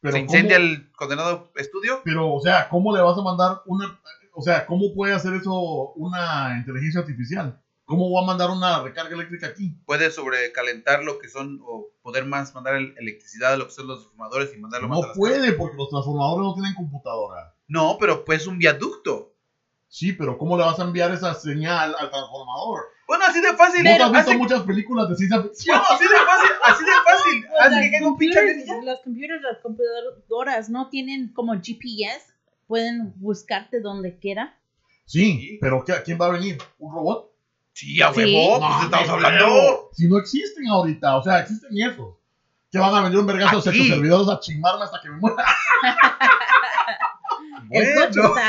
pero ¿Se incendia ¿cómo- el condenado estudio? Pero, o sea, ¿cómo le vas a mandar una... O sea, ¿cómo puede hacer eso una inteligencia artificial? ¿Cómo va a mandar una recarga eléctrica aquí? Puede sobrecalentar lo que son, o poder más mandar el- electricidad a lo que son los transformadores y mandarlo más a No puede, porque los transformadores no tienen computadora. No, pero pues un viaducto. Sí, pero ¿cómo le vas a enviar esa señal al transformador? Bueno, así de fácil. ¿Vos has visto Así- muchas películas de ciencia ficción? bueno, así de fácil, así de fácil. Pues Así que caiga un pinche. Las computers, las computadoras no tienen como GPS, pueden buscarte donde quiera. Sí, pero ¿qué- ¿quién va a venir? ¿Un robot? Sí, a Sí. huevo, pues No, estamos hablando. creo. Si no existen ahorita, o sea, existen esos. Que van a venir un vergazo de Aquí. sexo servidores a chingarme hasta que me muera. El coche Bueno,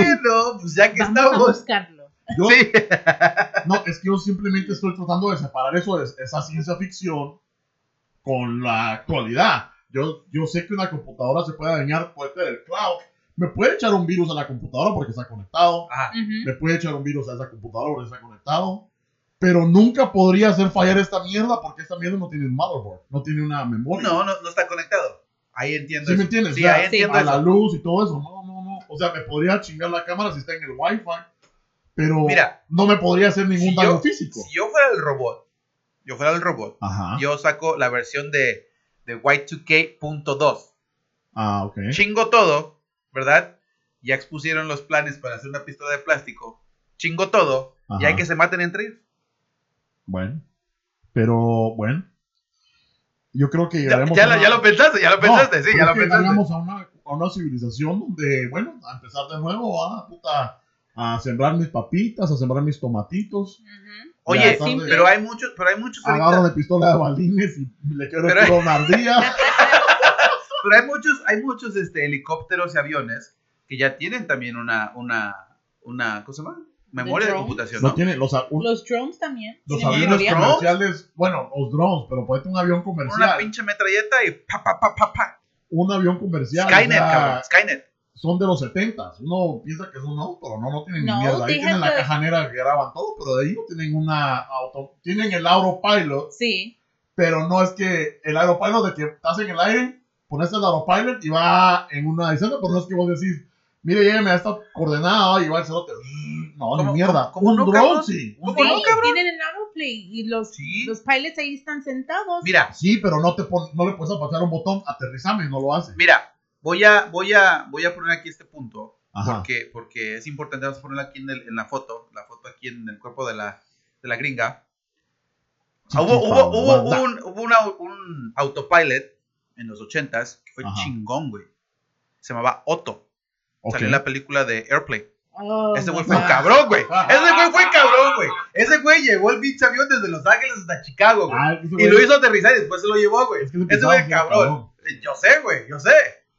está pues ya que Vamos a estamos. buscarlo. Yo, Sí. No, es que yo simplemente estoy tratando de separar eso de esa ciencia ficción con la actualidad. Yo, yo sé que una computadora se puede dañar, puede tener el cloud. Me puede echar un virus a la computadora porque está conectado. Ajá. Ujú. Le puede echar un virus a esa computadora porque está conectado. Pero nunca podría hacer fallar esta mierda porque esta mierda no tiene un motherboard, no tiene una memoria. No, no, no está conectado. Ahí entiendo. ¿Sí me eso. entiendes? Sí, O sea, ahí entiendo a la eso. luz y todo eso. No, no, no. O sea, me podría chingar la cámara si está en el Wi-Fi, pero Mira, no me podría hacer ningún si daño yo- físico. Si yo fuera el robot, yo fuera el robot, Ajá. yo saco la versión de, de Y2K.2. Ah, ok. Chingo todo, ¿verdad? Ya expusieron los planes para hacer una pistola de plástico. Chingo todo. Y Ajá. hay que se maten entre ellos. Bueno. Pero, bueno. Yo creo que Ya, llegaremos ya a lo, una- ya lo pensaste, ya lo No, pensaste, sí, ya lo pensaste. a una, a una civilización donde, bueno, a empezar de nuevo, va, puta, a sembrar mis papitas, a sembrar mis tomatitos. Oye, tarde. pero hay muchos, pero hay muchos ahorita- Agarro de pistola de balines y le quiero Pero- una ardilla. Pero hay muchos, hay muchos este, helicópteros y aviones que ya tienen también una, una, una, ¿cómo se llama? Memoria de computación, No ¿no? tiene los, a- un- Los drones también. los aviones los memoria. drones. comerciales, bueno, los drones, pero ponete un avión Con una comercial. pinche metralleta y pa, pa, pa, pa, pa. Un avión comercial. Skynet, o sea, cabrón, Skynet. Son de los 70 Uno piensa que es un auto, pero no, no tienen No, ni mierda. Ahí tienen la que- caja negra que graban todo, pero de ahí no tienen una auto. Tienen el Autopilot, Sí. pero no es que el Autopilot de que estás en el aire, pones el Autopilot y va en una distancia, pero no es que vos decís, mire, llégueme a esta coordenada y va el cerote. No, ni ¿Cómo- mierda. cómo un no, drone, cabrón? sí. Un ¿Cómo no, drone. cabrón? Tienen el autoplay y los, Sí. los pilots ahí están sentados. Mira, Sí, pero no, te pon- no le puedes apachar un botón, aterrizame, no lo hace. mira, voy a, voy a, voy a poner aquí este punto. Ajá. Porque, porque es importante, vamos a ponerlo aquí en, el- en la foto, la foto aquí en el cuerpo de la, de la gringa. Ah, hubo, hubo, un, hubo una- un autopilot en los ochentas que fue Ajá. chingón, güey. Se llamaba Otto. Salió en la película de Airplane. Oh, Ese güey fue un cabrón, güey. Ese güey fue cabrón, güey. Ese güey llevó el pinche avión desde Los Ángeles hasta Chicago, güey. Ah, Y lo hizo aterrizar y después se lo llevó, güey. Es que ese güey fue cabrón. Eh, Yo sé, güey, yo sé.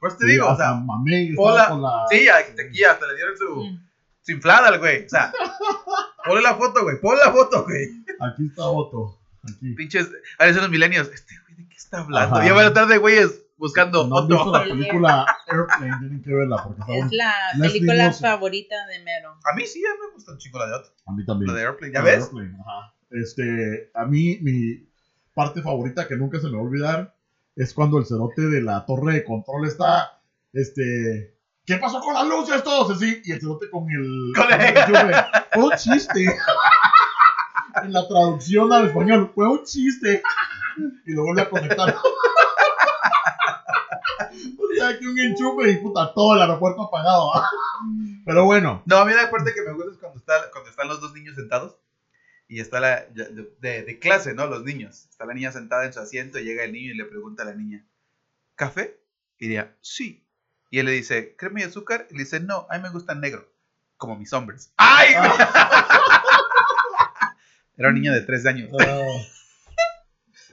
Por eso te Sí, digo, o sea, mamé con la- sí, aquí hasta le dieron su, Mm. su inflada al güey. O sea, ponle la foto, güey, ponle la foto, güey. Aquí está Otto. Aquí. Pinches, a veces los milenios, este güey, ¿de qué está hablando? Ajá. Ya van a estar de güeyes buscando No Otto. la película Airplane, tienen que verla porque está Es la Leslie película Nielsen. favorita de Mero. A mí sí, ya me gusta un chico la de Otto. A mí también. La de Airplane, ¿ya La ves? Airplane, ajá. Este, a mí, mi parte favorita que nunca se me va a olvidar es cuando el cerote de la torre de control está, este, ¿qué pasó con las luces todos? Así, y el cerote con el... Con el-. Fue un chiste. en la traducción al español, fue un chiste. y lo vuelve a conectar. o sea, que un enchufe y puta, todo el aeropuerto apagado. Pero bueno, No, a mí la parte que me gusta es cuando, está, cuando están los dos niños sentados y está la de, de- de clase, ¿no? Los niños. Está la niña sentada en su asiento y llega el niño y le pregunta a la niña, ¿café? Y diría, sí. Y él le dice, ¿crema y azúcar? Y le dice, no, a mí me gusta negro, como mis hombres. ¡Ay! güey! Era un niño de tres años. ah,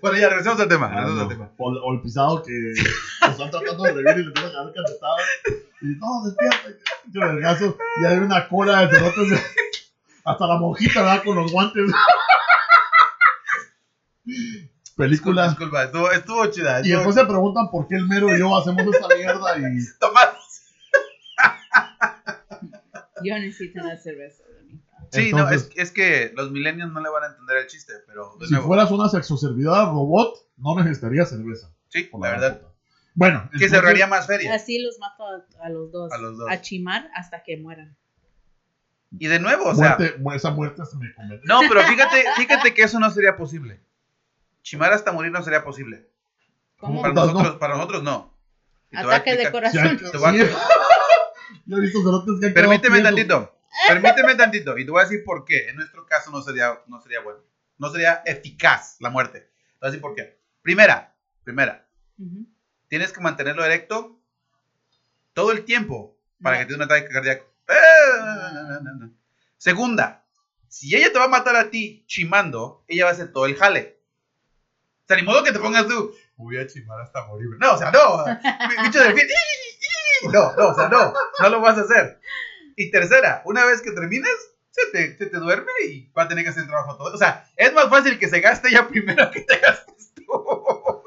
Bueno, ya, regresemos al tema. Ah, no. al tema. O, o el pisado que lo están tratando de revivir y le tienen que haber cachetado. Y no, despierta. Yo vergazo. Y hay una cola de cerotes. Hasta la monjita, ¿verdad? Con los guantes. Película. Disculpa, estuvo, estuvo chida. Y estuvo- después se preguntan por qué el mero y yo hacemos esta mierda. Y Tomás. Yo necesito una cerveza. Sí, no, es, es que los millennials no le van a entender el chiste, pero si nuevo, fueras una sexoservidora robot, no necesitarías cerveza. sí, por la verdad, puta. Bueno, que ahorraría más feria. Así los mato a, a los dos. A los dos. A chimar hasta que mueran. Y de nuevo, o sea, muerte, esa muerte se me convence. no, pero fíjate, fíjate que eso no sería posible. Chimar hasta morir no sería posible. ¿Cómo? Para No, nosotros, para nosotros no. Ataque de corazón. Permíteme tantito. Permíteme tantito. Y te voy a decir por qué. En nuestro caso no sería, no sería bueno. No sería eficaz la muerte. Te voy a decir por qué. Primera, primera, tienes que mantenerlo erecto todo el tiempo para que te dé un ataque cardíaco. Segunda, si ella te va a matar a ti chimando, ella va a hacer todo el jale. O sea, ni modo que te pongas tú, voy a chimar hasta morir. No, o sea, no. Bicho delfín. No, no, o sea, no. No lo vas a hacer. Y tercera, una vez que termines, se te, se te duerme y va a tener que hacer el trabajo todo. O sea, es más fácil que se gaste ella primero que te gastes tú.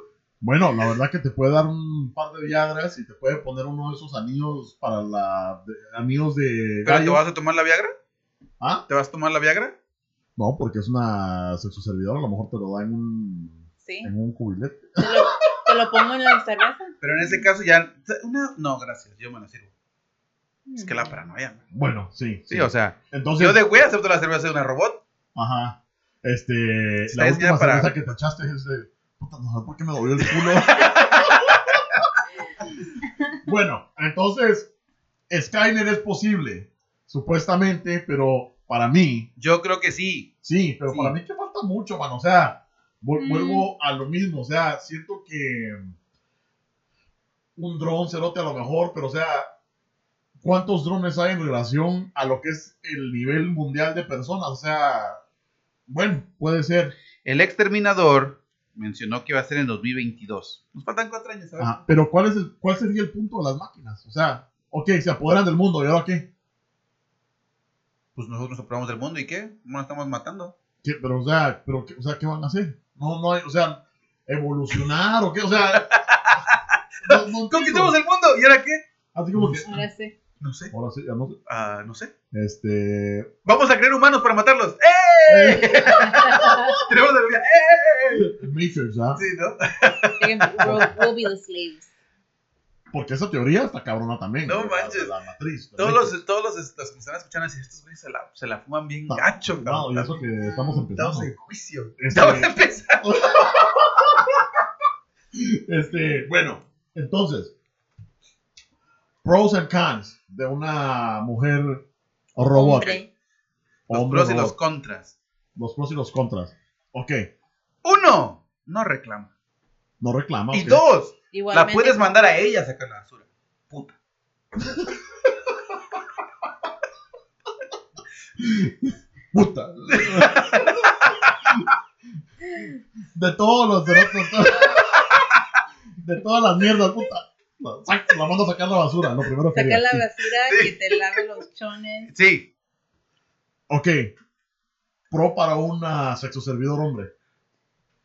Bueno, la verdad que te puede dar un par de Viagras y te puede poner uno de esos anillos para la. de- anillos de. ¿Pero te vas a tomar la Viagra? ¿Ah? ¿Te vas a tomar la Viagra? No, porque es una sexo servidora, a lo mejor te lo da en un. Sí. en un cubilete. Te lo, te lo pongo en la cerveza. Pero en ese caso ya. Una, no, gracias, yo me la sirvo. Es que la paranoia. ¿no? Bueno, sí. Sí, o sea, Entonces. yo de güey acepto la cerveza de una robot. Ajá. Este. La última para- cerveza que te echaste es de. Puta, no sé por qué me dolió el culo. bueno, entonces. Skynet es posible. Supuestamente, pero para mí. Yo creo que sí. Sí, pero Sí. para mí que falta mucho, mano. O sea, Mm. vuelvo a lo mismo. O sea, siento que un dron cerote a lo mejor, pero o sea, ¿cuántos drones hay en relación a lo que es el nivel mundial de personas? O sea, bueno, puede ser. El exterminador mencionó que va a ser en 2022. Nos faltan cuatro años, ¿sabes? Ajá, pero ¿cuál, es el, ¿cuál sería el punto de las máquinas? O sea, ok, se apoderan del mundo, ¿y ahora qué? Pues nosotros nos operamos del mundo y qué? ¿Cómo nos estamos matando? ¿Qué? Pero, o sea, pero, ¿qué- o sea, ¿qué van a hacer? No, no hay, o sea, evolucionar o qué, o sea... no, no. ¡Conquistamos el mundo! ¿Y ahora qué? Así como que... Ahora sí. No sé. Ahora sí, ya no sé. Ah, no sé. Este. Vamos a crear humanos para matarlos. ¡Eh! Tenemos la vida. ¡Eh! Matrix, ¿ah? Sí, ¿no? We'll, we'll be the slaves. Porque esa teoría está cabrona también. No manches. La, matriz. la Todos los, todos los, los que me están escuchando así, estos güeyes se la, se la fuman bien No, gacho, No, cabrón. y eso que estamos empezando. Estamos en juicio. Este- Estamos empezando. Este, bueno, entonces. Pros and cons de una mujer robot. Hombre. Los Hombre pros y los contras. Los pros y los contras. Ok, Uno, no reclama. no reclama. Y dos, la puedes mandar a ella a sacar la basura. Puta. Puta. De todos los cerotes, De todas las mierdas, puta. La, mando a sacar la basura, lo primero que Saca haría. la basura Sí. y te lave los chones. Sí, Ok. Pro para una sexo servidor hombre.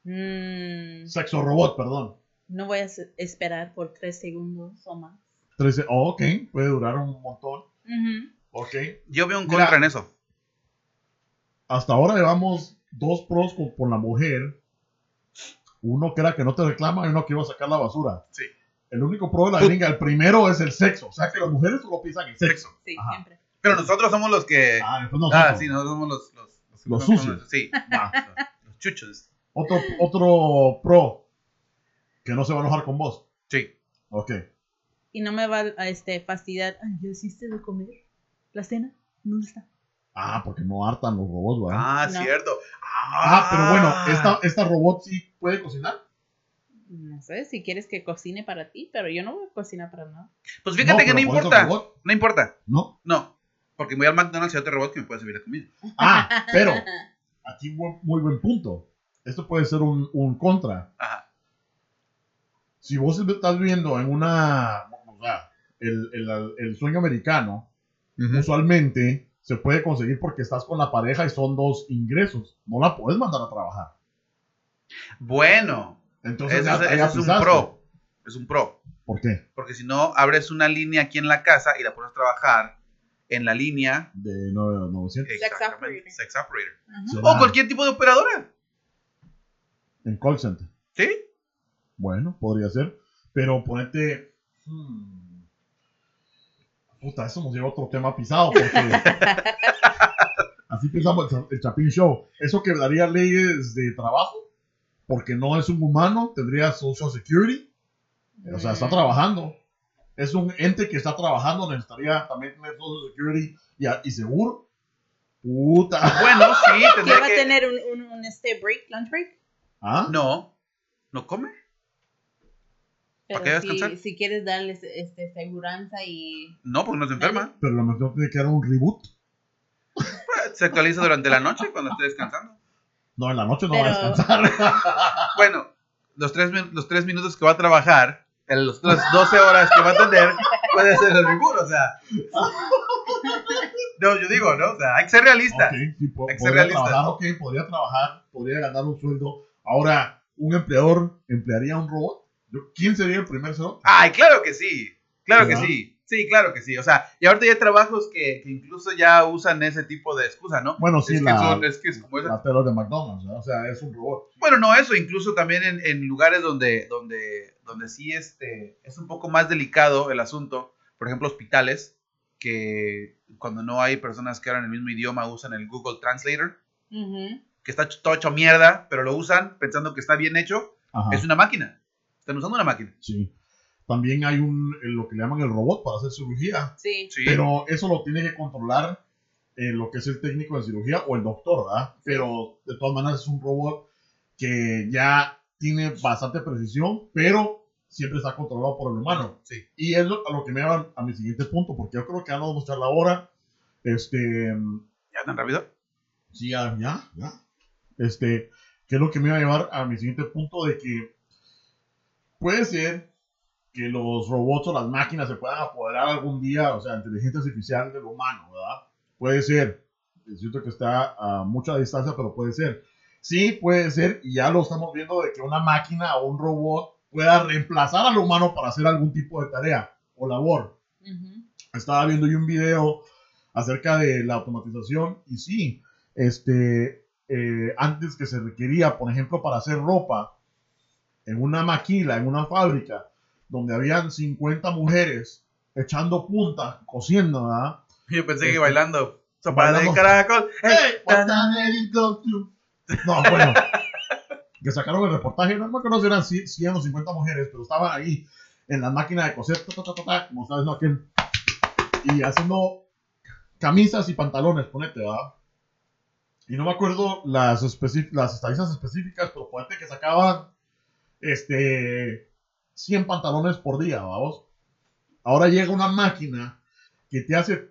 Mm, Sexo robot, perdón. no voy a esperar por tres segundos o más. 13. oh, ok, puede durar un montón. Ujú. Ok. yo veo un Mira. contra en eso. Hasta ahora llevamos dos pros con, con la mujer. Uno que era que no te reclama y uno que iba a sacar la basura. Sí. El único pro de la gringa, el primero es el sexo. O sea que las mujeres solo piensan en sexo. Sí, Ajá. siempre. Pero nosotros somos los que. Ah, después nosotros. Ah, sí, nosotros somos los. Los, Los ¿cómo se sucios. Sí, Va. los, chuchos. Otro, otro pro que no se va a enojar con vos. Sí. Ok. Y no me va a este, fastidiar. Ay, ¿ya hiciste de comer? ¿La cena? ¿Dónde está? Ah, porque no hartan los robots, ¿verdad? Ah, No. cierto. Ah, pero bueno, esta, esta robot sí puede cocinar. No sé si quieres que cocine para ti, pero yo no voy a cocinar para nada. Pues fíjate que no importa. robot, No importa. No. No. Porque voy al McDonald's y hay otro robot que me puede servir la comida. Ah, pero aquí muy buen punto. Esto puede ser un, un contra. Ajá. Si vos estás viviendo en una. O sea, el, el- el sueño americano, usualmente se puede conseguir porque estás con la pareja y son dos ingresos. No la puedes mandar a trabajar. Bueno. Entonces, Ese, ya- es- un pro. Es un pro. ¿Por qué? Porque si no, abres una línea aquí en la casa y la pones a trabajar en la línea. De 9 900. Sex Exactamente, operator. Sex operator. Será O cualquier tipo de operadora. En call center. ¿Sí? Bueno, podría ser. Pero ponete. hmm, Puta, eso nos lleva a otro tema pisado. Porque así pensamos el, el Chapín Show. Eso quebraría leyes de trabajo. Porque no es un humano, tendría Social Security. O sea, está Mm. trabajando. Es un ente que está trabajando, necesitaría también tener Social Security y, y seguro. Puta. Bueno, sí, ¿Qué tendría va a tener un, un, un, este break, lunch break? ¿Ah? No. ¿No come? ¿Para qué Pero si, descansar? si quieres darles este, seguranza y... No, porque no se enferma. Pero a lo mejor tiene que dar un reboot. Se actualiza durante la noche cuando esté descansando. No, en la noche no va a Pero- descansar. Bueno, los tres, los tres minutos que va a trabajar, en los las 12 horas que va a tener, puede ser el reboot, o sea. No, yo digo, ¿no? O sea, hay que ser realista. Ok, sí, Hay que ser realista. trabajar, ok, podría trabajar, podría ganar un sueldo. Ahora, ¿un empleador emplearía un robot? ¿Quién sería el primer cerote? Ay, claro que sí. Claro que sí. Sí, claro que sí. O sea, y ahorita ya hay trabajos que, que incluso ya usan ese tipo de excusa, ¿no? Bueno, sí, es, que la, son- es que es como la de McDonald's, ¿verdad? o sea, es un robot. Bueno, no eso, incluso también en, en lugares donde, donde, donde sí este, es un poco más delicado el asunto, por ejemplo, hospitales, que cuando no hay personas que hablan el mismo idioma usan el Google Translator, que está todo hecho mierda, pero lo usan pensando que está bien hecho, Ajá. es una máquina. Están usando una máquina. Sí. También hay un, lo que le llaman el robot para hacer cirugía. Sí. Sí. Pero eso lo tiene que controlar eh, lo que es el técnico de cirugía o el doctor, ¿verdad? Pero de todas maneras es un robot que ya tiene bastante precisión, pero siempre está controlado por el humano. Sí. Y es lo, a lo que me lleva a mi siguiente punto, porque yo creo que ya no vamos a la hora. Este, ¿Ya tan rápido? sí, ya, ya, ya. Este, que es lo que me va a llevar a mi siguiente punto de que puede ser que los robots o las máquinas se puedan apoderar algún día, o sea, inteligencia artificial del humano, ¿verdad? Puede ser. Es cierto que está a mucha distancia, pero puede ser. Sí, puede ser, y ya lo estamos viendo de que una máquina o un robot pueda reemplazar al humano para hacer algún tipo de tarea o labor estaba viendo yo un video acerca de la automatización y sí, este, eh, antes que se requería, por ejemplo, para hacer ropa en una maquila, en una fábrica, donde habían 50 mujeres echando punta, cosiendo, ¿verdad? Yo pensé Este, que bailando. Sopa de bailando. caracol. Hey, No, bueno, que sacaron el reportaje, no me acuerdo si eran 100 o 50 mujeres, pero estaban ahí en las máquinas de coser, ta, ta, ta, ta, ta, como sabes, no, aquel, y haciendo camisas y pantalones, ponete, ¿verdad? Y no me acuerdo las, las estadísticas específicas, pero ponete que sacaban este 100 pantalones por día, vamos. Ahora llega una máquina que te hace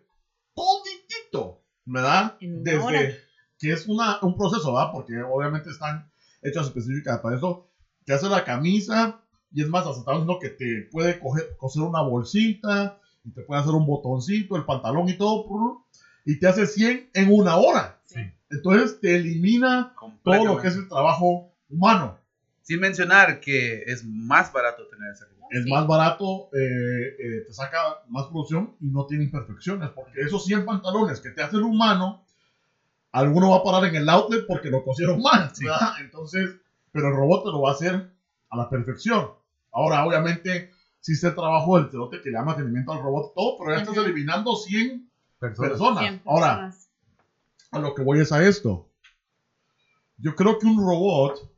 toditito, ¿verdad? Desde. Que es una, un proceso, ¿verdad? Porque obviamente están hechas específicas para eso. Te hace la camisa y es más, hasta diciendo que te puede coger, coser una bolsita y te puede hacer un botoncito, el pantalón y todo, y te hace 100 en una hora. Sí. Entonces te elimina todo lo que es el trabajo humano. Sin mencionar que es más barato tener ese robot. Es Sí. más barato, eh, eh, te saca más producción y no tiene imperfecciones, porque esos 100 pantalones que te hace el humano, alguno va a parar en el outlet porque lo cosieron mal, Sí. ¿verdad? Entonces, pero el robot te lo va a hacer a la perfección. Ahora, obviamente, sí está el trabajo del cerote que le da mantenimiento al robot, todo, pero ya estás eliminando 100 Personas. personas. Cien Ahora, personas. a lo que voy es a esto. Yo creo que un robot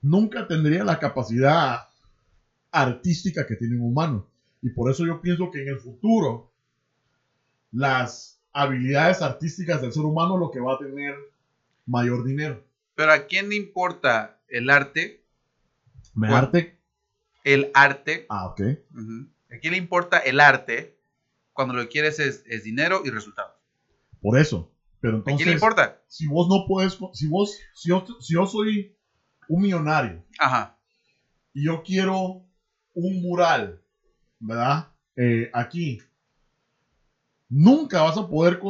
nunca tendría la capacidad artística que tiene un humano. Y por eso yo pienso que en el futuro las habilidades artísticas del ser humano lo que va a tener mayor dinero. Pero ¿a quién le importa el arte? ¿Me Bueno. arte? El arte. Ah, ok. ¿A quién le importa el arte cuando lo que quieres es, es dinero y resultados? Por eso. Pero ¿A quién le entonces, importa? si vos no puedes, si vos, si yo, si yo soy un millonario Ajá. y yo quiero un mural, ¿verdad? Eh, aquí. Nunca vas a poder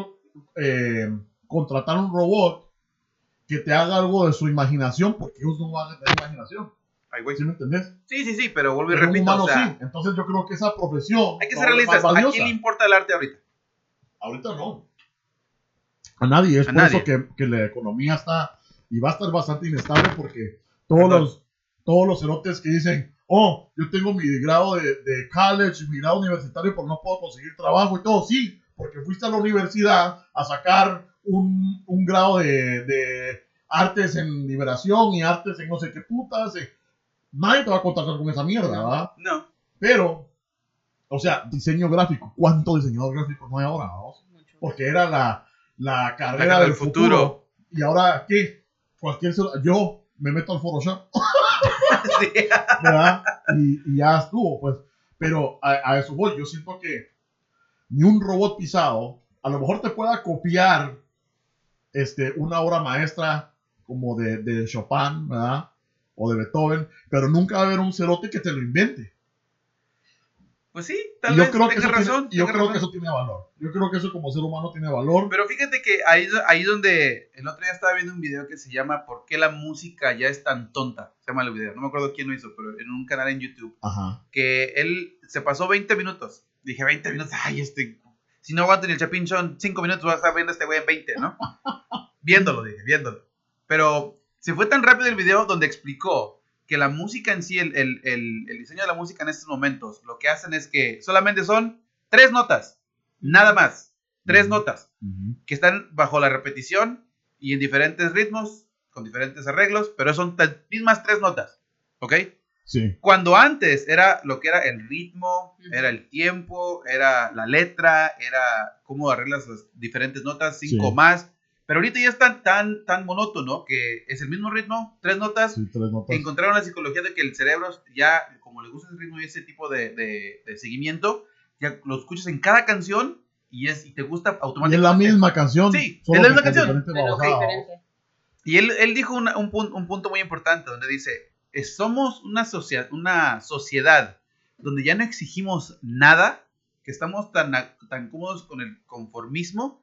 eh, contratar un robot que te haga algo de su imaginación porque ellos no van a tener imaginación. Ay, güey. ¿Sí me entendés? Sí, sí, sí, pero vuelvo y Pero un repito. humano o sea, sí. Entonces yo creo que esa profesión hay que ser realistas. ¿A quién le importa el arte ahorita? Ahorita no. A nadie. Es A por nadie. eso que, que la economía está y va a estar bastante inestable porque todos Perdón. los, todos los cerotes que dicen, oh, yo tengo mi grado de, de college, mi grado universitario, pero no puedo conseguir trabajo y todo. Sí, porque fuiste a la universidad a sacar un, un grado de, de artes en liberación y artes en no sé qué putas. eh. Nadie te va a contratar con esa mierda, ¿verdad? No. Pero, o sea, diseño gráfico. ¿Cuánto diseñador gráfico no hay ahora? porque era la, la carrera carrera del del futuro. futuro. Y ahora, ¿qué? Cualquier yo me meto al Photoshop, Sí. ¿verdad? y, y ya estuvo, pues. Pero a, a eso voy. Yo siento que ni un robot pisado, a lo mejor te pueda copiar este, una obra maestra como de, de Chopin, ¿verdad? O de Beethoven, pero nunca va a haber un cerote que te lo invente. Pues sí, tal yo vez creo, que eso, tiene, razón. y yo creo que eso tiene valor. Yo creo que eso como ser humano tiene valor. Pero fíjate que ahí, ahí donde el otro día estaba viendo un video que se llama ¿Por qué la música ya es tan tonta? Se llama el video, no me acuerdo quién lo hizo, pero en un canal en YouTube, Ajá. que él se pasó 20 minutos. Dije, 20 minutos, ay, este, si no aguanto ni el chapín son 5 minutos, vas a estar viendo a este güey en 20, ¿no? viéndolo, dije, viéndolo. Pero se fue tan rápido el video donde explicó que la música en sí, el, el- el- el diseño de la música en estos momentos, lo que hacen es que solamente son tres notas, nada más, tres Ujú. notas Ujú. que están bajo la repetición y en diferentes ritmos, con diferentes arreglos, pero son las mismas tres notas, ¿ok? Sí. Cuando antes era lo que era el ritmo, era el tiempo, era la letra, era cómo arreglas las diferentes notas, cinco Sí. más, pero ahorita ya es tan, tan, tan monótono que es el mismo ritmo, tres notas, Sí, tres notas. encontraron la psicología de que el cerebro ya, como le gusta ese ritmo y ese tipo de, de- de seguimiento, ya lo escuchas en cada canción y, es, y te gusta Y es automáticamente. la misma canción. Sí, solo es la misma canción. diferente Pero diferente. Y él, él dijo una- un, un punto muy importante donde dice, somos una, socia- una sociedad donde ya no exigimos nada, que estamos tan, tan cómodos con el conformismo,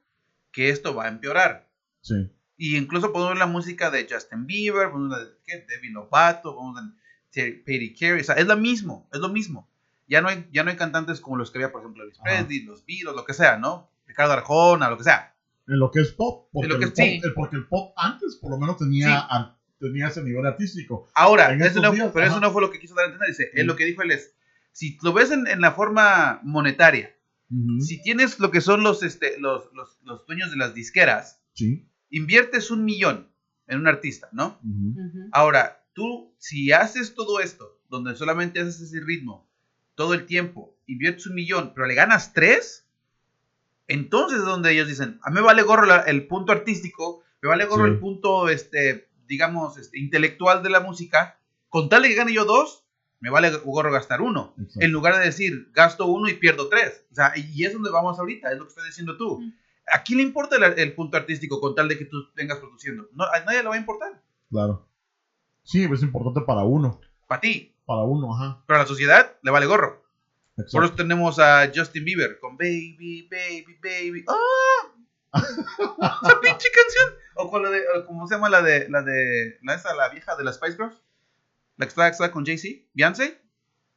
que esto va a empeorar. Sí. Y incluso podemos ver la música de Justin Bieber, podemos ver la de. Demi Lovato, podemos ver Katy Perry, o sea, es lo mismo, es lo mismo. Ya no hay, ya no hay cantantes como los que había, por ejemplo, Elvis. Presley, los Beatles, lo que sea, ¿no? Ricardo Arjona, lo que sea. En lo que es pop. Porque, lo que el, es- pop sí. el- porque el pop antes por lo menos tenía, Sí. Ar- tenía ese nivel artístico. Ahora, eso no- días, pero eso ajá. no fue lo que quiso dar a entender. Dice, él lo que dijo él es, si lo ves en, en la forma monetaria, Ujú. si tienes lo que son los, este, los, los, los dueños de las disqueras, Sí. inviertes un millón en un artista, ¿no? Ujú. Ujú. Ahora, tú, si haces todo esto, donde solamente haces ese ritmo todo el tiempo, inviertes un millón, pero le ganas tres, entonces es donde ellos dicen, a mí me vale gorro la- el punto artístico, me vale gorro Sí. el punto, este, digamos, este, intelectual de la música, con tal de que gane yo dos, me vale gorro gastar uno, Exacto. en lugar de decir, gasto uno y pierdo tres. O sea, y es donde vamos ahorita, es lo que estás diciendo tú. Mm. ¿A quién le importa el, el punto artístico con tal de que tú vengas produciendo? No, a nadie le va a importar. Claro. Sí, es importante para uno. Para ti, Para uno, ajá. pero a la sociedad le vale gorro. Por Exacto. eso tenemos a Justin Bieber con Baby, Baby, Baby. ¡Ah! Esa pinche canción. O con la de, ¿cómo se llama la de, la de, la esa, la vieja de las Spice Girls? La que está, está con Jay-Z, Beyoncé.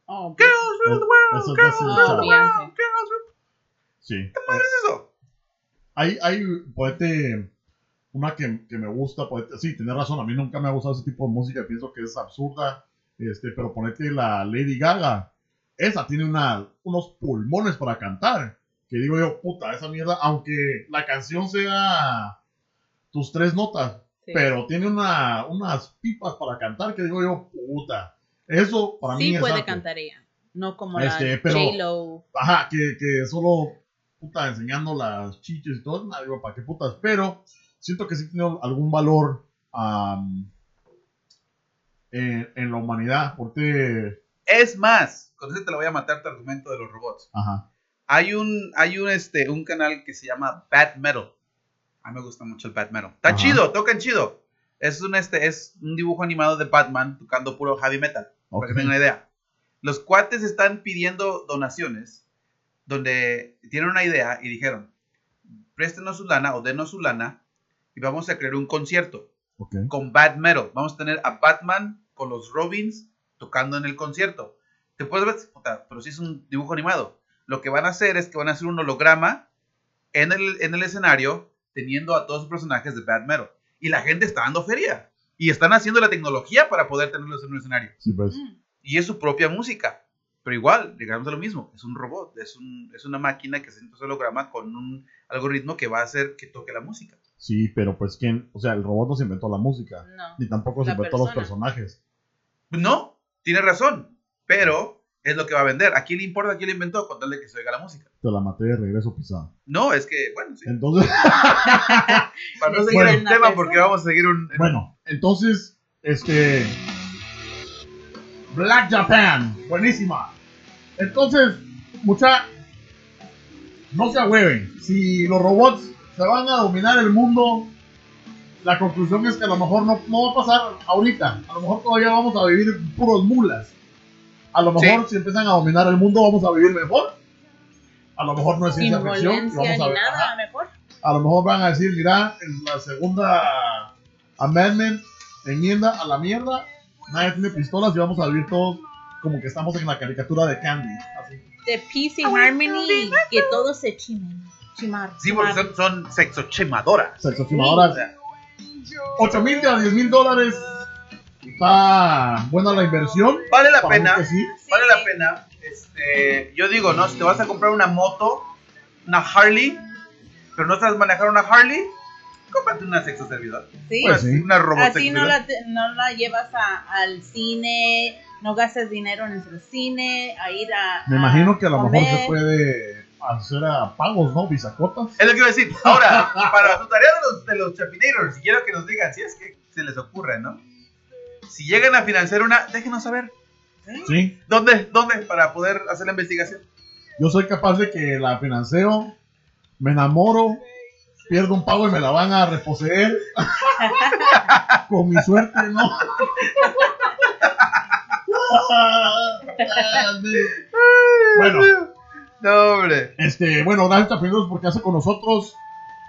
Oh, Girls rule the world, girls rule the world, girls rule- Sí. ¿Qué es eso? Hay, hay, ponete, una que, que me gusta, ponete- sí, tienes razón, a mí nunca me ha gustado ese tipo de música, pienso que es absurda, este, pero ponete la Lady Gaga, esa tiene una, unos pulmones para cantar, que digo yo, puta, esa mierda, aunque la canción sea tus tres notas, sí. pero tiene una, unas pipas para cantar, que digo yo, puta, eso para mí sí es puede cantar ella. No como Este, la J-Lo. Ajá, que, que solo puta enseñando las chiches y todo, nada, digo, ¿para qué putas? Pero siento que sí tiene algún valor am, en, en la humanidad, porque, Es más, con eso te lo voy a matar tu argumento de los robots. ajá, Hay un, hay un, este, un canal que se llama Bad Metal. A mí me gusta mucho el Bad Metal. Está Ajá. chido, tocan chido. Es un, este, es un dibujo animado de Batman tocando puro heavy metal. ok, Para que tengan una idea. Los cuates están pidiendo donaciones donde tienen una idea y dijeron, préstenos su lana o denos su lana y vamos a crear un concierto ok, con Bad Metal. Vamos a tener a Batman con los Robins tocando en el concierto. Te puedes ver, puta, pero si es un dibujo animado. Lo que van a hacer es que van a hacer un holograma en el, en el escenario teniendo a todos los personajes de Bad Metal. Y la gente está dando feria. Y están haciendo la tecnología para poder tenerlos en un escenario. sí, pues, Mm. Y es su propia música. Pero igual, llegamos a lo mismo. Es un robot, es, un, es una máquina que se ese holograma con un algoritmo que va a hacer que toque la música. sí, pero pues, ¿quién? O sea, el robot no se inventó la música, No. ni tampoco se La inventó los persona. personajes, No, tiene razón. Pero es lo que va a vender. ¿A quién le importa quién lo inventó con tal de que se oiga la música? te la maté de regreso pisada. No, es que, bueno, sí. Entonces, Para no seguir el tema, persona. porque vamos a seguir un. bueno, entonces, este, Black Japan, buenísima. Entonces, mucha, no se ahueven. Si los robots se van a dominar el mundo, la conclusión es que a lo mejor no, no va a pasar ahorita. A lo mejor todavía vamos a vivir puros mulas. A lo mejor si empiezan a dominar el mundo vamos a vivir mejor. A lo mejor no es ciencia ficción. Vamos a, ni ver, nada, mejor. a lo mejor van a decir, mira, en la segunda amendment, enmienda a la mierda, nadie tiene pistolas y vamos a vivir todos como que estamos en la caricatura de Candy. Así. De Peace and Harmony, que todos se chimen. Chimar. Sí, porque son, son sexochemadoras. Sexotimadoras. 8 mil a 10 mil dólares. Está buena la inversión. Vale la pena. sí. Vale la pena. Este, yo digo, ¿no? Si te vas a comprar una moto, una Harley, pero no sabes manejar una Harley, cómprate una sexo servidor. Sí. Pues sí. Una robot Así no la, te- no la llevas a- al cine, no gastas dinero en el cine, a ir a. Me imagino que a lo mejor se puede hacer a pagos, ¿no? Bisacotas. Es lo que iba a decir. Ahora, para su tarea de los, de los Chapinators, quiero que nos digan si es que se les ocurre, ¿no? Si llegan a financiar una, déjenos saber. Sí. ¿Dónde? ¿Dónde? Para poder hacer la investigación. Yo soy capaz de que la financeo, me enamoro, pierdo un pago y me la van a reposeer. Con mi suerte, ¿no? bueno, No, hombre. este, bueno, gracias Tapineros por quedarse con nosotros.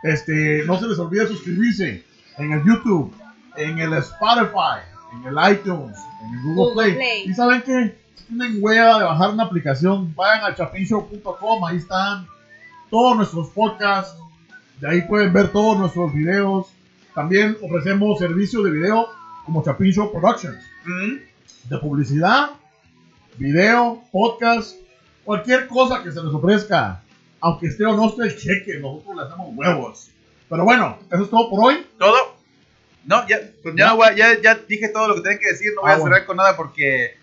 Este, no se les olvide suscribirse en el YouTube, en el Spotify, en el iTunes, en el Google, Google Play. Play. Y saben que si tienen hueva de bajar una aplicación, vayan a chapinshow.com, ahí están todos nuestros podcasts. De ahí pueden ver todos nuestros videos. También ofrecemos servicios de video como Chapin Show Productions Mm, de publicidad, video, podcast, cualquier cosa que se les ofrezca, aunque esté o no esté el cheque, nosotros le hacemos huevos. Pero bueno, eso es todo por hoy. ¿Todo? No, ya, pues ya, ¿Ya? no voy a- ya, ya dije todo lo que tenía que decir. No voy Ah, a cerrar bueno. con nada porque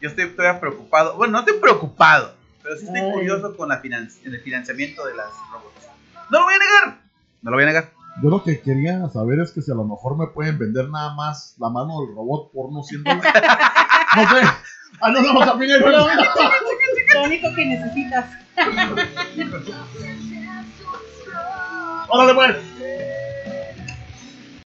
yo estoy todavía preocupado. Bueno, no estoy preocupado, pero sí estoy Ay. curioso con la finan- el financiamiento de las robots. No lo voy a negar. No lo voy a negar. Yo lo que quería saber es que si a lo mejor me pueden vender nada más la mano del robot por 100 dólares. no sé. Ah, no, no, también hay- Lo único que necesitas. Órale pues.